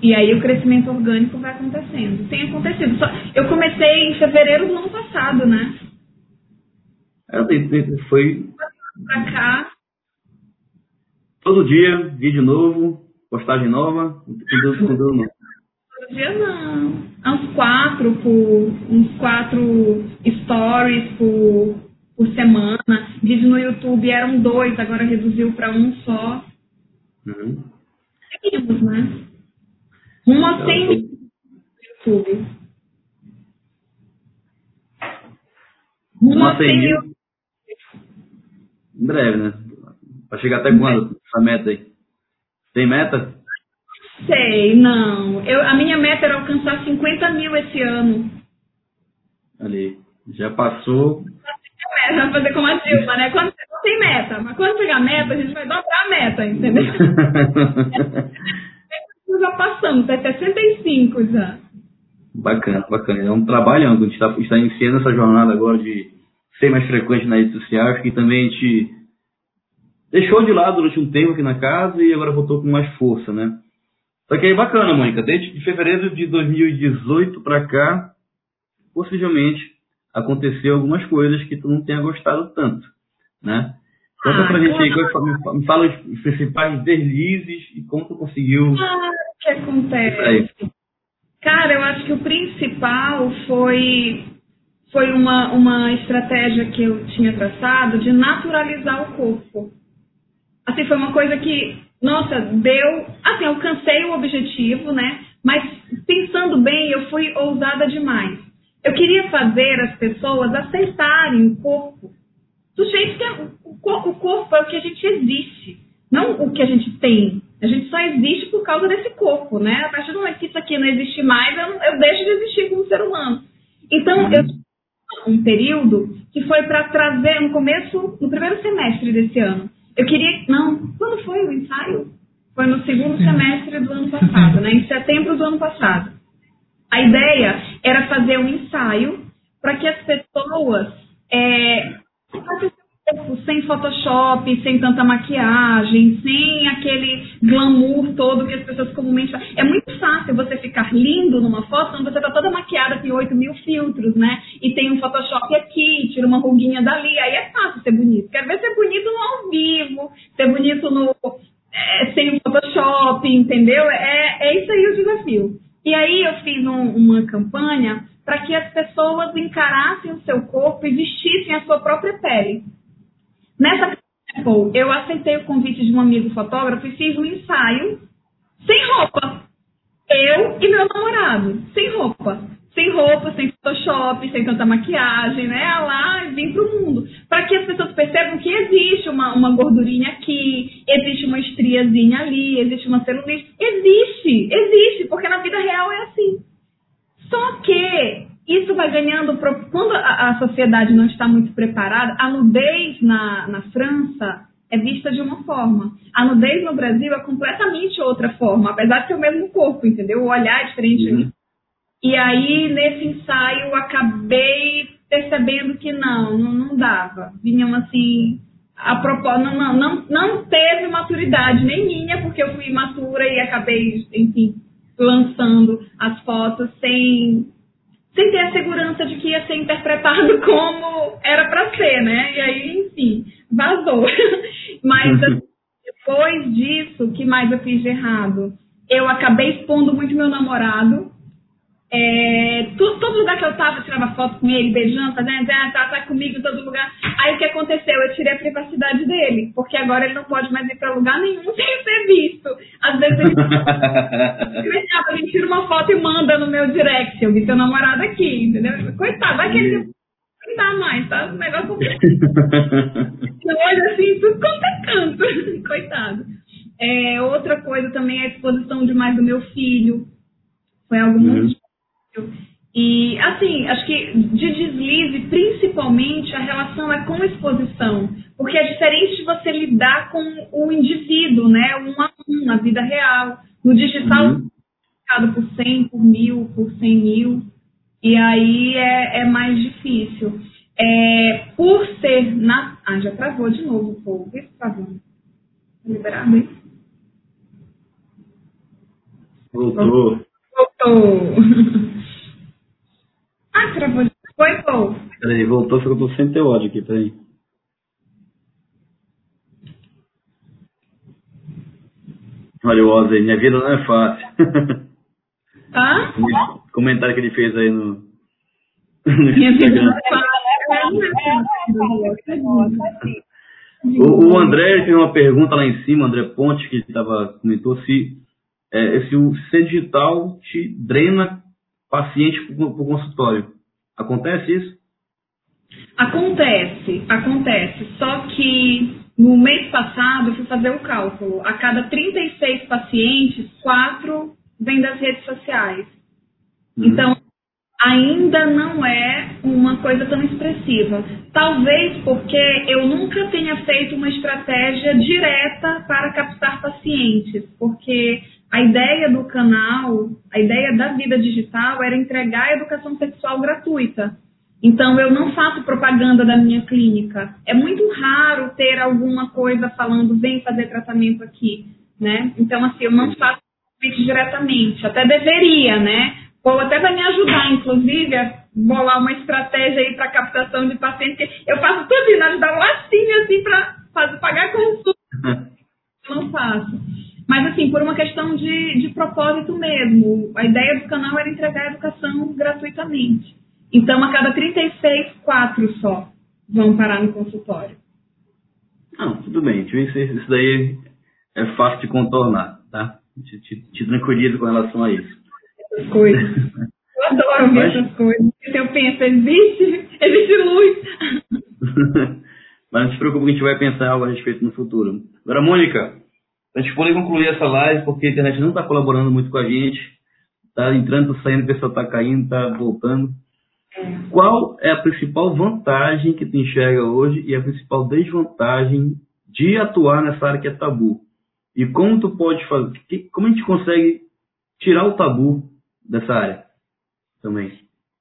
[SPEAKER 4] E aí o crescimento orgânico vai acontecendo. Tem acontecido. Eu comecei em fevereiro do ano passado, né?
[SPEAKER 3] É, foi.
[SPEAKER 4] Pra cá,
[SPEAKER 3] Todo dia, vídeo novo, postagem nova, conteúdo, conteúdo novo.
[SPEAKER 4] Todo dia não. É uns quatro por. uns quatro stories por, por semana. Vídeo no YouTube eram dois, agora reduziu para um só. Uhum. Seguimos, né? Rumo a 100 mil no YouTube.
[SPEAKER 3] Rumo a 100 mil. Em breve, né? Vai chegar até quando essa meta aí? Tem meta?
[SPEAKER 4] Sei, não. Eu, a minha meta era alcançar 50 mil esse ano.
[SPEAKER 3] Ali. Já passou.
[SPEAKER 4] Vai fazer como a Dilma, né? Quando você não tem meta, mas quando chegar a meta, a gente vai dobrar a meta, entendeu? *laughs* já passamos, é 65 já.
[SPEAKER 3] Bacana, bacana. É um trabalho, a gente está, está iniciando essa jornada agora de ser mais frequente nas redes sociais, que também a gente deixou de lado durante um tempo aqui na casa e agora voltou com mais força, né? Só que aí bacana, Mônica, desde fevereiro de 2018 para cá, possivelmente aconteceu algumas coisas que tu não tenha gostado tanto, né? Conta ah, pra gente aí, me fala os principais deslizes e como tu conseguiu...
[SPEAKER 4] Ah, o que acontece? Cara, eu acho que o principal foi foi uma, uma estratégia que eu tinha traçado de naturalizar o corpo assim, foi uma coisa que, nossa, deu, assim, alcancei o objetivo, né? Mas pensando bem, eu fui ousada demais. Eu queria fazer as pessoas aceitarem o corpo do jeito que é, o, corpo, o corpo é o que a gente existe, não o que a gente tem. A gente só existe por causa desse corpo, né? A partir do momento que isso aqui não existe mais, eu, eu deixo de existir como ser humano. Então, eu um período que foi para trazer no começo, no primeiro semestre desse ano, eu queria. Não, quando foi o ensaio? Foi no segundo semestre do ano passado, né? Em setembro do ano passado. A ideia era fazer um ensaio para que as pessoas é, sem Photoshop, sem tanta maquiagem, sem aquele glamour todo que as pessoas comumente É muito fácil você ficar lindo numa foto quando você está toda maquiada, tem 8 mil filtros, né? E tem um Photoshop aqui, tira uma ruguinha dali, aí é fácil ser bonito. Quero ver ser bonito no ao vivo, ser bonito no é, sem o Photoshop, entendeu? É, é isso aí o desafio. E aí eu fiz um, uma campanha para que as pessoas encarassem o seu corpo e vestissem a sua própria pele. Nessa eu aceitei o convite de um amigo fotógrafo e fiz um ensaio sem roupa. Eu e meu namorado, sem roupa. Sem roupa, sem Photoshop, sem tanta maquiagem, né? Lá e vim pro mundo. Para que as pessoas percebam que existe uma, uma gordurinha aqui, existe uma estriazinha ali, existe uma celulite. Existe, existe, porque na vida real é assim. Só que isso vai ganhando. Quando a, a sociedade não está muito preparada, a nudez na, na França é vista de uma forma. A nudez no Brasil é completamente outra forma, apesar de ser o mesmo corpo, entendeu? O olhar é diferente. Uhum. E aí, nesse ensaio, eu acabei percebendo que não, não, não dava. Vinham assim. A propósito, não, não, não teve maturidade nem minha, porque eu fui imatura e acabei, enfim, lançando as fotos sem sem ter a segurança de que ia ser interpretado *laughs* como era para ser, né? E aí, enfim, vazou. *laughs* Mas assim, depois disso, o que mais eu fiz de errado? Eu acabei expondo muito meu namorado É, todo, todo lugar que eu tava, eu tirava foto com ele, beijando, fazendo, ah, tá, tá comigo em todo lugar. Aí o que aconteceu? Eu tirei a privacidade dele, porque agora ele não pode mais ir pra lugar nenhum *laughs* sem ser visto. Às vezes ele, *laughs* ele tira uma foto e manda no meu direct, eu vi teu namorado aqui, entendeu? Coitado, vai que ele não dá mais, tá? O negócio Hoje *laughs* assim, tudo quanto é canto. Coitado. É, outra coisa também é a exposição demais do meu filho. Foi algo muito. E, assim, acho que de deslize, principalmente, a relação é com exposição. Porque é diferente de você lidar com o indivíduo, né? Um a um, na vida real. No digital, uhum. por 100, por mil, por 100 mil. E aí é, é mais difícil. É, por ser na. Ah, já travou de novo o povo. Vê se travou. Tá liberado aí?
[SPEAKER 3] Voltou.
[SPEAKER 4] Voltou. *laughs* ah, travou. Foi, Paul.
[SPEAKER 3] Peraí, voltou, ficou tô sem teu ódio aqui, peraí. Olha o Ozzy, minha vida não é fácil.
[SPEAKER 4] Tá? *laughs*
[SPEAKER 3] Comentário que ele fez aí no,
[SPEAKER 4] no Instagram.
[SPEAKER 3] O, o André tem uma pergunta lá em cima, André Ponte, que estava comentou se é, se o ser digital te drena paciente para o consultório. Acontece isso?
[SPEAKER 4] Acontece, acontece. Só que no mês passado eu fui fazer o cálculo. A cada 36 pacientes, quatro vêm das redes sociais. Uhum. Então, ainda não é uma coisa tão expressiva. Talvez porque eu nunca tenha feito uma estratégia direta para captar pacientes, porque a ideia do canal, a ideia da vida digital era entregar a educação sexual gratuita. Então, eu não faço propaganda da minha clínica. É muito raro ter alguma coisa falando, vem fazer tratamento aqui, né? Então, assim, eu não faço diretamente. Até deveria, né? Ou até vai me ajudar, inclusive, a bolar uma estratégia aí para captação de pacientes. Eu faço tudo, né? Dá um lacinho, assim, para pagar consulta. *laughs* Eu não faço. Mas, assim, por uma questão de, de propósito mesmo. A ideia do canal era entregar a educação gratuitamente. Então, a cada 36, quatro só vão parar no consultório.
[SPEAKER 3] Não, tudo bem. Isso daí é fácil de contornar, tá? Te, te, te tranquilizo com relação a isso.
[SPEAKER 4] Essas coisas. Eu adoro ver essas coisas. Eu penso, existe, existe luz. *laughs*
[SPEAKER 3] Mas não se preocupe que a gente vai pensar algo a respeito no futuro. Agora, Mônica, a gente pode concluir essa live porque a internet não está colaborando muito com a gente. Está entrando, saindo, o pessoal está caindo, está voltando. Qual é a principal vantagem que tu enxerga hoje e a principal desvantagem de atuar nessa área que é tabu? E como tu pode fazer, como a gente consegue tirar o tabu dessa área também?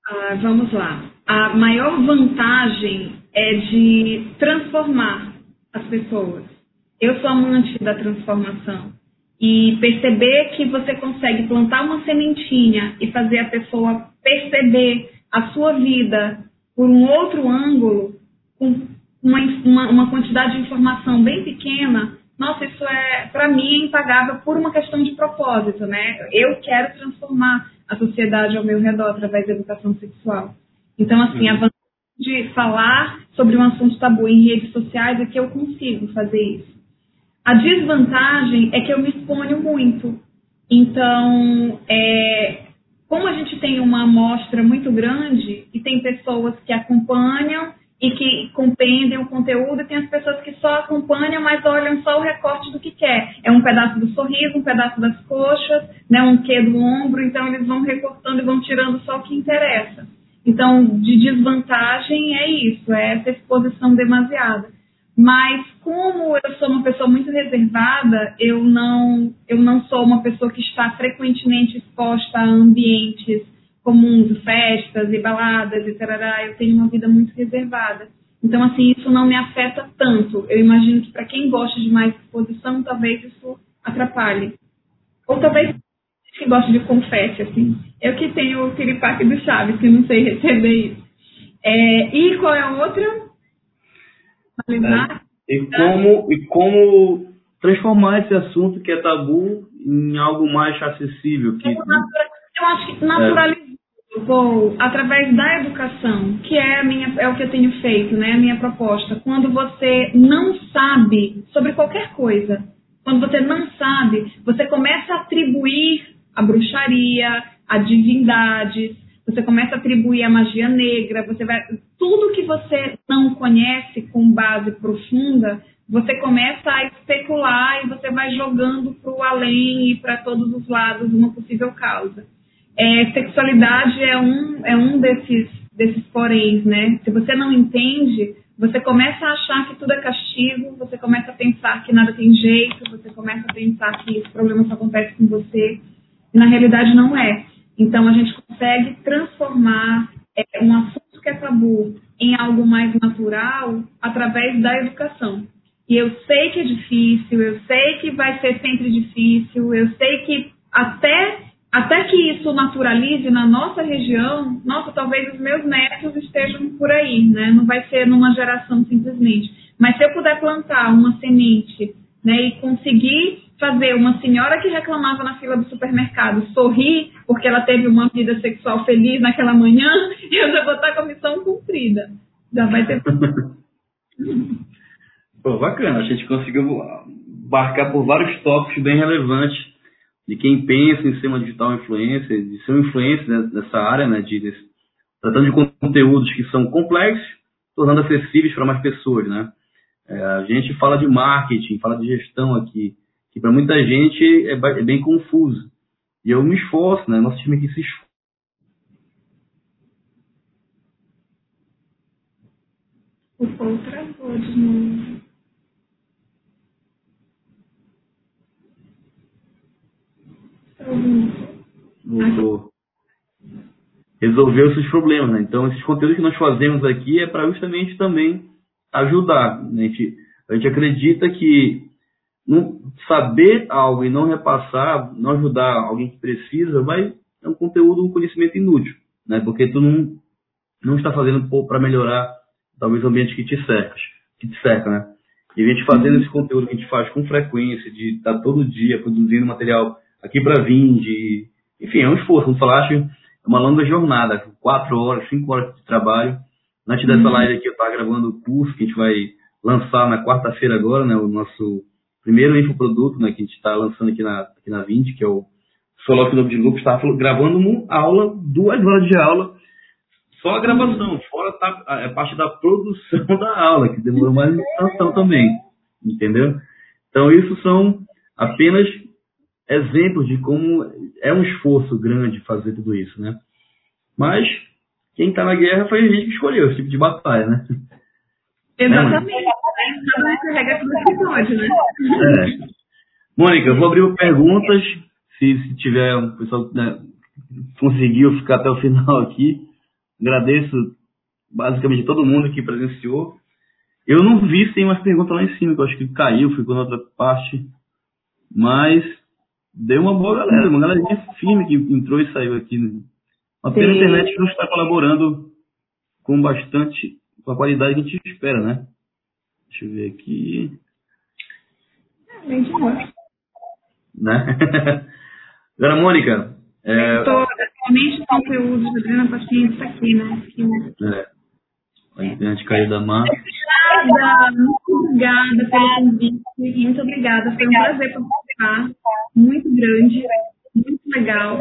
[SPEAKER 4] Ah, vamos lá. A maior vantagem é de transformar as pessoas. Eu sou amante da transformação. E perceber que você consegue plantar uma sementinha e fazer a pessoa perceber a sua vida por um outro ângulo, com uma, uma, uma quantidade de informação bem pequena, nossa, isso é, para mim, é impagável por uma questão de propósito, né? Eu quero transformar a sociedade ao meu redor através da educação sexual. Então, assim, a uhum. vantagem de falar sobre um assunto tabu em redes sociais é que eu consigo fazer isso. A desvantagem é que eu me exponho muito. Então, é, como a gente tem uma amostra muito grande e tem pessoas que acompanham e que compreendem o conteúdo, e tem as pessoas que só acompanham, mas olham só o recorte do que quer. É um pedaço do sorriso, um pedaço das coxas, né, um quê do ombro, então eles vão recortando e vão tirando só o que interessa. Então, de desvantagem é isso, é essa exposição demasiada. Mas como eu sou uma pessoa muito reservada, eu não, eu não sou uma pessoa que está frequentemente exposta a ambientes comuns, festas e baladas e tarará. Eu tenho uma vida muito reservada. Então, assim, isso não me afeta tanto. Eu imagino que para quem gosta de mais exposição, talvez isso atrapalhe. Ou talvez que gosta de confete, assim. Eu que tenho o piripaque do Chaves, que não sei receber isso. É, e qual é a outra?
[SPEAKER 3] É. E, como, e como transformar esse assunto que é tabu em algo mais acessível. Que,
[SPEAKER 4] eu acho que naturalizar Vou através da educação, que é, a minha, é o que eu tenho feito, né? A minha proposta. Quando você não sabe sobre qualquer coisa, quando você não sabe, você começa a atribuir a bruxaria, a divindades, você começa a atribuir a magia negra, você vai tudo que você não conhece com base profunda, você começa a especular e você vai jogando para o além e para todos os lados uma possível causa. É, sexualidade é um, é um desses, desses poréns, né? Se você não entende, você começa a achar que tudo é castigo, você começa a pensar que nada tem jeito, você começa a pensar que esse problema só acontece com você, e na realidade não é. Então a gente consegue transformar é, um assunto que é tabu em algo mais natural através da educação. E eu sei que é difícil, eu sei que vai ser sempre difícil, eu sei que até, até que isso naturalize na nossa região, nossa, talvez os meus netos estejam por aí, né? Não vai ser numa geração simplesmente. Mas se eu puder plantar uma semente né, e conseguir fazer uma senhora que reclamava na fila do supermercado sorrir porque ela teve uma vida sexual feliz naquela manhã, *laughs* eu já vou estar com a missão cumprida. Já vai ter. *laughs*
[SPEAKER 3] Pô, bacana, a gente conseguiu barcar por vários tópicos bem relevantes de quem pensa em ser uma digital influencer, de ser um influencer nessa área, né, de, tratando de conteúdos que são complexos, tornando acessíveis para mais pessoas, né. É, a gente fala de marketing, fala de gestão aqui, que para muita gente é, é, bem confuso. E eu me esforço, né, nosso time aqui se esforça.
[SPEAKER 4] O Paul travou de novo.
[SPEAKER 3] Voltou. Resolveu esses problemas, né? Então, esses conteúdos que nós fazemos aqui é para justamente também ajudar. Né? A, gente, a gente acredita que não, saber algo e não repassar, não ajudar alguém que precisa, vai é um conteúdo, um conhecimento inútil, né? Porque tu não, não está fazendo para melhorar talvez o ambiente que te cerca, que te cerca, né? E a gente fazendo esse conteúdo que a gente faz com frequência, de estar tá todo dia produzindo material aqui para vir, de, enfim, é um esforço, como falaste, é uma longa jornada, quatro horas, cinco horas de trabalho. Antes dessa uhum. live aqui, eu estava gravando o curso que a gente vai lançar na quarta-feira agora, né, o nosso primeiro infoproduto, né, que a gente está lançando aqui na, aqui na 20, que é o Soloque Novo de Lucro, estava gravando uma aula, duas horas de aula, só a gravação, fora tá, a, a parte da produção *laughs* da aula, que demorou mais meditação também, entendeu? Então, isso são apenas exemplos de como é um esforço grande fazer tudo isso, né? Mas quem está na guerra foi a gente que escolheu esse tipo de batalha, né?
[SPEAKER 4] Exatamente. Carrega tudo que pode, né?
[SPEAKER 3] É. Mônica, eu vou abrir perguntas. Se, se tiver um pessoal que né, conseguiu ficar até o final aqui. Agradeço basicamente todo mundo que presenciou. Eu não vi se tem umas perguntas lá em cima, que eu acho que caiu, ficou na outra parte. Mas deu uma boa galera, uma galerinha firme que entrou e saiu aqui. A pela internet não está colaborando com bastante, com a qualidade que a gente espera, né? Deixa eu ver aqui.
[SPEAKER 4] É, bem de boa.
[SPEAKER 3] Né? *laughs* Agora, Mônica.
[SPEAKER 4] É... Estou atualmente conteúdo de Adriana Paciente aqui, né? Aqui, né?
[SPEAKER 3] É. A internet caiu da mão.
[SPEAKER 4] Obrigada, muito obrigada pelo convite. Muito obrigada. Foi um prazer participar. Muito grande, muito legal.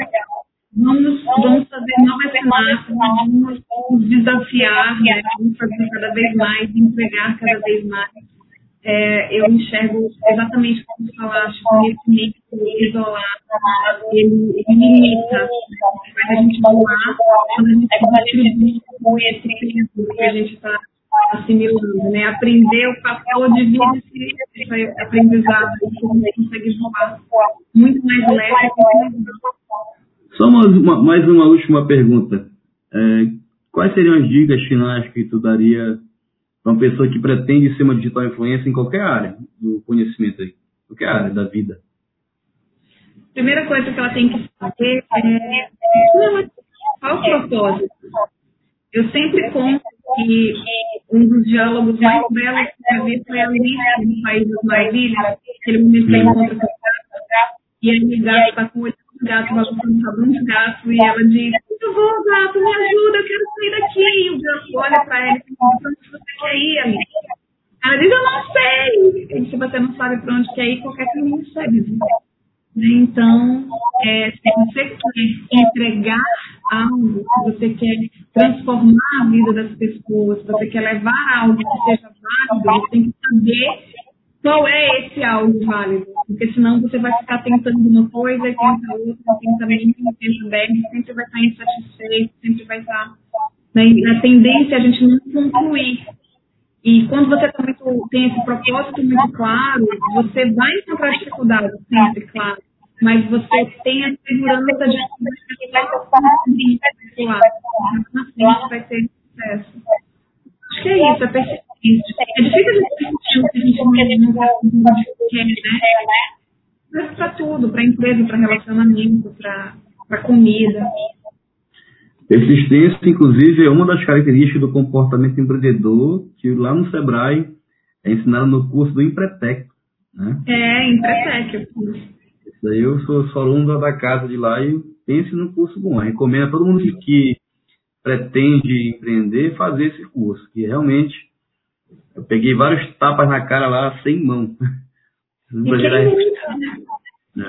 [SPEAKER 4] Vamos, vamos fazer novas temáticas, vamos nos desafiar, né? vamos fazer cada vez mais, entregar cada vez mais. É, eu enxergo exatamente como você falaste, conhecimento isolado, ele, ele limita, faz a gente voar quando a gente peso que a gente está assimilando, né? Aprender o papel de vida esse aprendizado, a gente consegue voar muito mais leve.
[SPEAKER 3] Só uma, mais uma última pergunta. É, quais seriam as dicas finais que tu daria para uma pessoa que pretende ser uma digital influencer em qualquer área do conhecimento aí, qualquer área da vida?
[SPEAKER 4] Primeira coisa que ela tem que saber é qual o propósito. Eu sempre conto que um dos diálogos mais belos que eu vi foi a Alice do País das Maravilhas, aquele momento que ela encontra com o gato, e aí o gato está com o olho do gato, balançando o rabão de gato, e ela diz, por favor, gato, me ajuda, eu quero sair daqui. E o gato olha para ela e diz, onde você quer ir, amiga? Ela diz, eu não sei. E se você não sabe para onde quer ir, qualquer caminho serve. Então, é, se você quer entregar algo, se você quer transformar a vida das pessoas, se você quer levar algo que seja válido, você tem que saber qual é esse algo válido. Porque senão você vai ficar tentando uma coisa tenta outra, tenta menos, tenta dez, sempre vai estar insatisfeito, sempre vai estar. Né, tendência é a gente não concluir. E quando você tá muito, tem esse propósito muito claro, você vai encontrar dificuldade sempre, claro mas você tem a segurança de que vai conseguir vai ter sucesso. Acho que é isso, é É difícil a gente persistir o que a gente não quer, né? Mas para tudo, para empresa, para relacionamento, para comida.
[SPEAKER 3] Persistência, inclusive, é uma das características do comportamento empreendedor que lá no Sebrae é ensinado no curso do Empretec. Né?
[SPEAKER 4] É, Empretec, o curso.
[SPEAKER 3] Daí eu sou, sou aluno da casa de lá e pense no curso bom. Eu recomendo a todo mundo que pretende empreender fazer esse curso, que realmente eu peguei vários tapas na cara lá sem mão. *laughs*
[SPEAKER 4] É.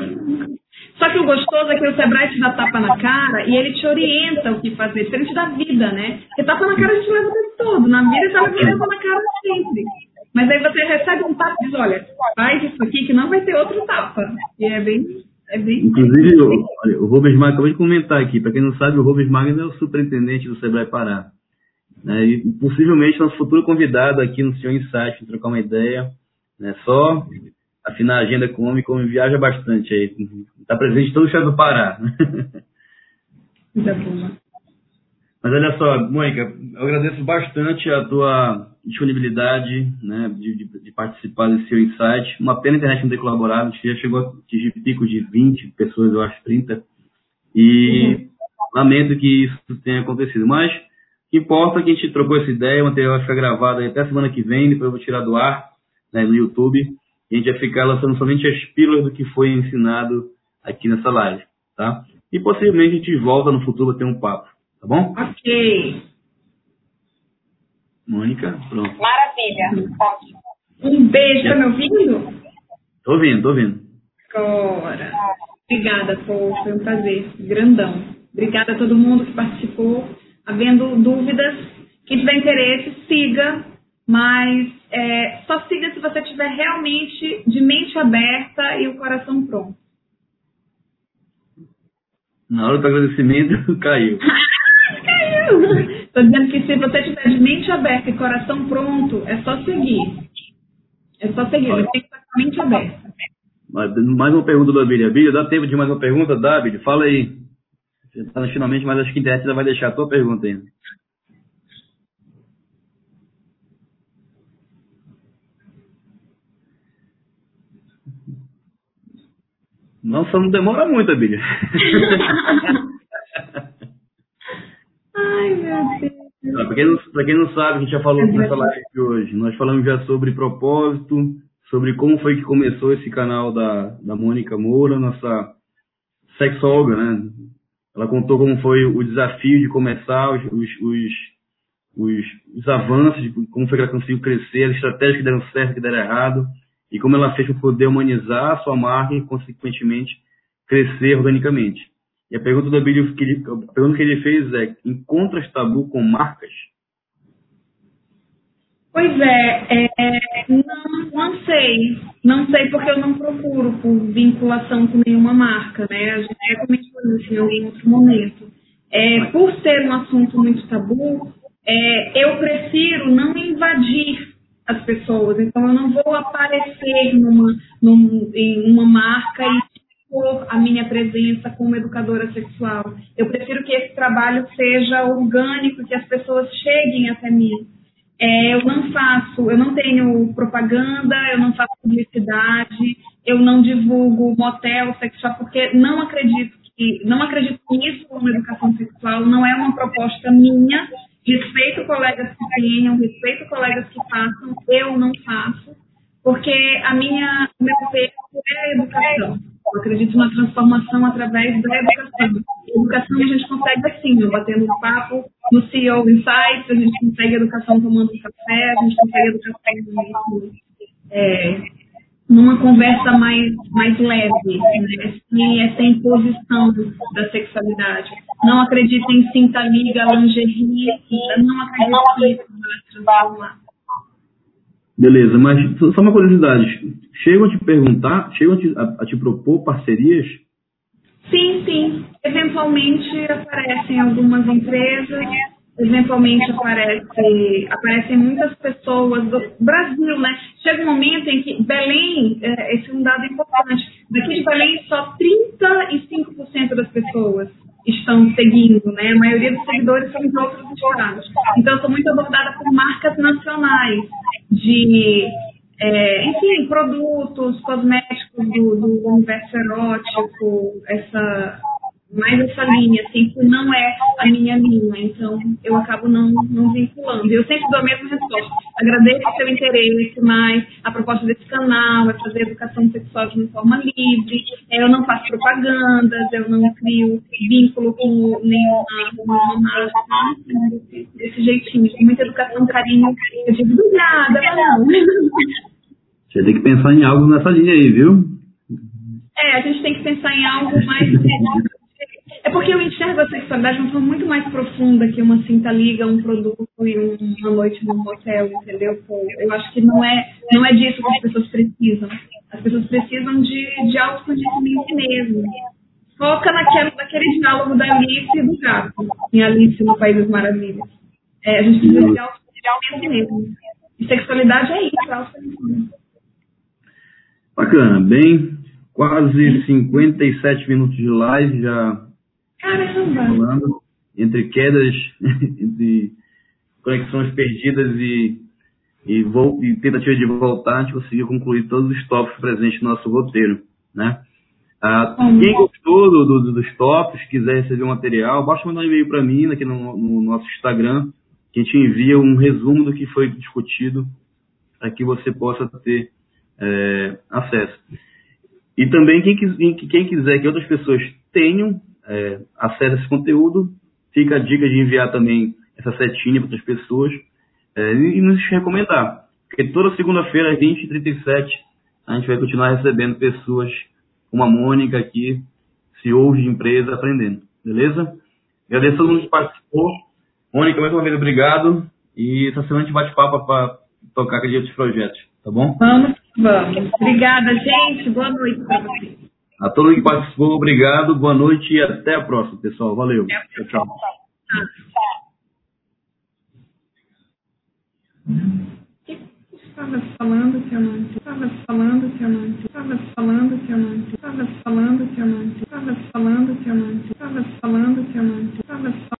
[SPEAKER 4] Só que o gostoso é que o Sebrae te dá tapa na cara e ele te orienta o que fazer, ele te dá vida, né? Porque tapa na cara a gente leva o tempo todo, na vida tá levando tapa na cara sempre. Mas aí você recebe um tapa e diz, olha, faz isso aqui que não vai ter outro tapa. E é bem. É bem
[SPEAKER 3] Inclusive, olha, o Rubens Magno, acabou de comentar aqui, para quem não sabe, o Rubens Magno é o superintendente do Sebrae Pará. Né, e possivelmente nosso futuro convidado aqui no Senhor Insight, trocar uma ideia. Né, só afinar a agenda econômica, como viaja bastante aí. Está presente em todo o estado do Pará.
[SPEAKER 4] Muito bom.
[SPEAKER 3] Mas olha só, Mônica, eu agradeço bastante a tua disponibilidade né, de, de, de, participar desse seu insight. Uma pena a internet não ter colaborado, a gente já chegou a atingir picos de 20 pessoas, eu acho, 30. E uhum. lamento que isso tenha acontecido. Mas o que importa é que a gente trocou essa ideia, o material vai ficar gravado até semana que vem, depois eu vou tirar do ar né, no YouTube. E a gente vai ficar lançando somente as pílulas do que foi ensinado aqui nessa live. Tá? E possivelmente a gente volta no futuro a ter um papo. Tá bom?
[SPEAKER 4] Ok.
[SPEAKER 3] Mônica, pronto.
[SPEAKER 6] Maravilha, ótimo.
[SPEAKER 4] Um beijo, tá me ouvindo?
[SPEAKER 3] Tô ouvindo, tô ouvindo.
[SPEAKER 4] Agora. Obrigada, pô, foi um prazer, grandão. Obrigada a todo mundo que participou. Havendo dúvidas, quem tiver interesse, siga, mas é, só siga se você tiver realmente de mente aberta e o coração pronto.
[SPEAKER 3] Na hora do agradecimento, *laughs* caiu. *laughs*
[SPEAKER 4] caiu! Estou dizendo que se você tiver de mente aberta e coração pronto, é só seguir. É só seguir, você tem que estar com a mente aberta.
[SPEAKER 3] Mais uma pergunta da Bíblia. Bíblia, dá tempo de mais uma pergunta? Bíblia? Fala aí. Está finalmente, mas acho que a internet ainda vai deixar a tua pergunta ainda. Nossa, não demora muito, Bíblia.
[SPEAKER 4] Ai, meu Deus.
[SPEAKER 3] Para quem, não, quem não sabe, a gente já falou nessa live de hoje. Nós falamos já sobre propósito, sobre como foi que começou esse canal da, da Mônica Moura, nossa sexóloga, né? Ela contou como foi o desafio de começar, os, os, os, os, os avanços, como foi que ela conseguiu crescer, as estratégias que deram certo, que deram errado, e como ela fez para poder humanizar a sua marca e, consequentemente, crescer organicamente. E a pergunta do Abílio que ele, a pergunta que ele fez é: encontras tabu com marcas?
[SPEAKER 4] Pois é, é, não, não sei. Não sei porque eu não procuro por vinculação com nenhuma marca, né? A gente é comentou isso em algum outro momento. É, por ser um assunto muito tabu, é, eu prefiro não invadir as pessoas. Então, eu não vou aparecer numa, num, em uma marca e por a minha presença como educadora sexual. Eu prefiro que esse trabalho seja orgânico, que as pessoas cheguem até mim. É, eu não faço, eu não tenho propaganda, eu não faço publicidade, eu não divulgo motel sexual, porque não acredito que, não acredito nisso como educação sexual, não é uma proposta minha. Respeito colegas que tenham, respeito colegas que façam, eu não faço, porque a minha, meu peso é a educação. Eu acredito na transformação através da educação. educação a gente consegue assim, batendo um papo no CEO Insights, a gente consegue educação tomando café, a gente consegue educação é, numa conversa mais, mais leve, né? sem essa imposição da sexualidade. Não acredita em cinta liga, lingerie, não isso vai transformar.
[SPEAKER 3] Beleza, mas só uma curiosidade. Chegam a te perguntar, chegam a te, a, a te propor parcerias?
[SPEAKER 4] Sim, sim. Eventualmente aparecem algumas empresas eventualmente aparece, aparecem muitas pessoas do Brasil, né? Chega um momento em que Belém, é, esse é um dado importante, daqui de Belém só 35% das pessoas estão seguindo, né? A maioria dos seguidores são de outros estados. Então, eu sou muito abordada por marcas nacionais de, é, enfim, produtos, cosméticos do, do universo erótico, essa mais essa linha, assim, que não é a minha linha, então eu acabo não, não vinculando. Eu sempre dou a mesma resposta. Agradeço o seu interesse, mas a proposta desse canal é fazer educação sexual de uma forma livre, eu não faço propagandas, eu não crio vínculo com nenhuma desse, jeitinho, com muita educação, carinho, eu digo, nada, não.
[SPEAKER 3] Você tem que pensar em algo nessa linha aí, viu?
[SPEAKER 4] É, a gente tem que pensar em algo mais é porque eu enxergo a sexualidade de uma forma muito mais profunda que uma cinta liga, um produto e uma noite num hotel, entendeu? Eu acho que não é, não é disso que as pessoas precisam. As pessoas precisam de, de autoconhecimento mesmo. Foca naquele, naquele diálogo da Alice e do gato, em Alice no País das Maravilhas. É, a gente precisa de autoconhecimento mesmo. E sexualidade é isso, autoconhecimento.
[SPEAKER 3] Bacana, bem, quase 57 minutos de live, já Falando, entre quedas, *laughs* entre conexões perdidas e, e, e tentativas de voltar, a gente conseguiu concluir todos os tópicos presentes no nosso roteiro. Né? Ah, quem gostou do, do, dos tópicos, quiser receber o material, basta mandar um e-mail para mim aqui no, no, nosso Instagram, que a gente envia um resumo do que foi discutido para que você possa ter é, acesso. E também quem, quem quiser que outras pessoas tenham é, acessa esse conteúdo. Fica a dica de enviar também essa setinha para outras pessoas é, e, nos recomendar. Porque toda segunda-feira, às 20h37, a gente vai continuar recebendo pessoas como a Mônica aqui, CEOs de empresa, aprendendo. Beleza? Agradeço a todo mundo que participou. Mônica, mais uma vez, obrigado. E essa semana a gente bate papo para tocar aqueles outros projetos, tá bom?
[SPEAKER 4] Vamos, vamos. Obrigada, gente. Boa noite para vocês.
[SPEAKER 3] A todo mundo que participou, obrigado, boa noite e até a próxima, pessoal. Valeu. Tchau, tchau.
[SPEAKER 4] Falando que eu não falando que eu não falando que eu não falando que eu não falando que eu não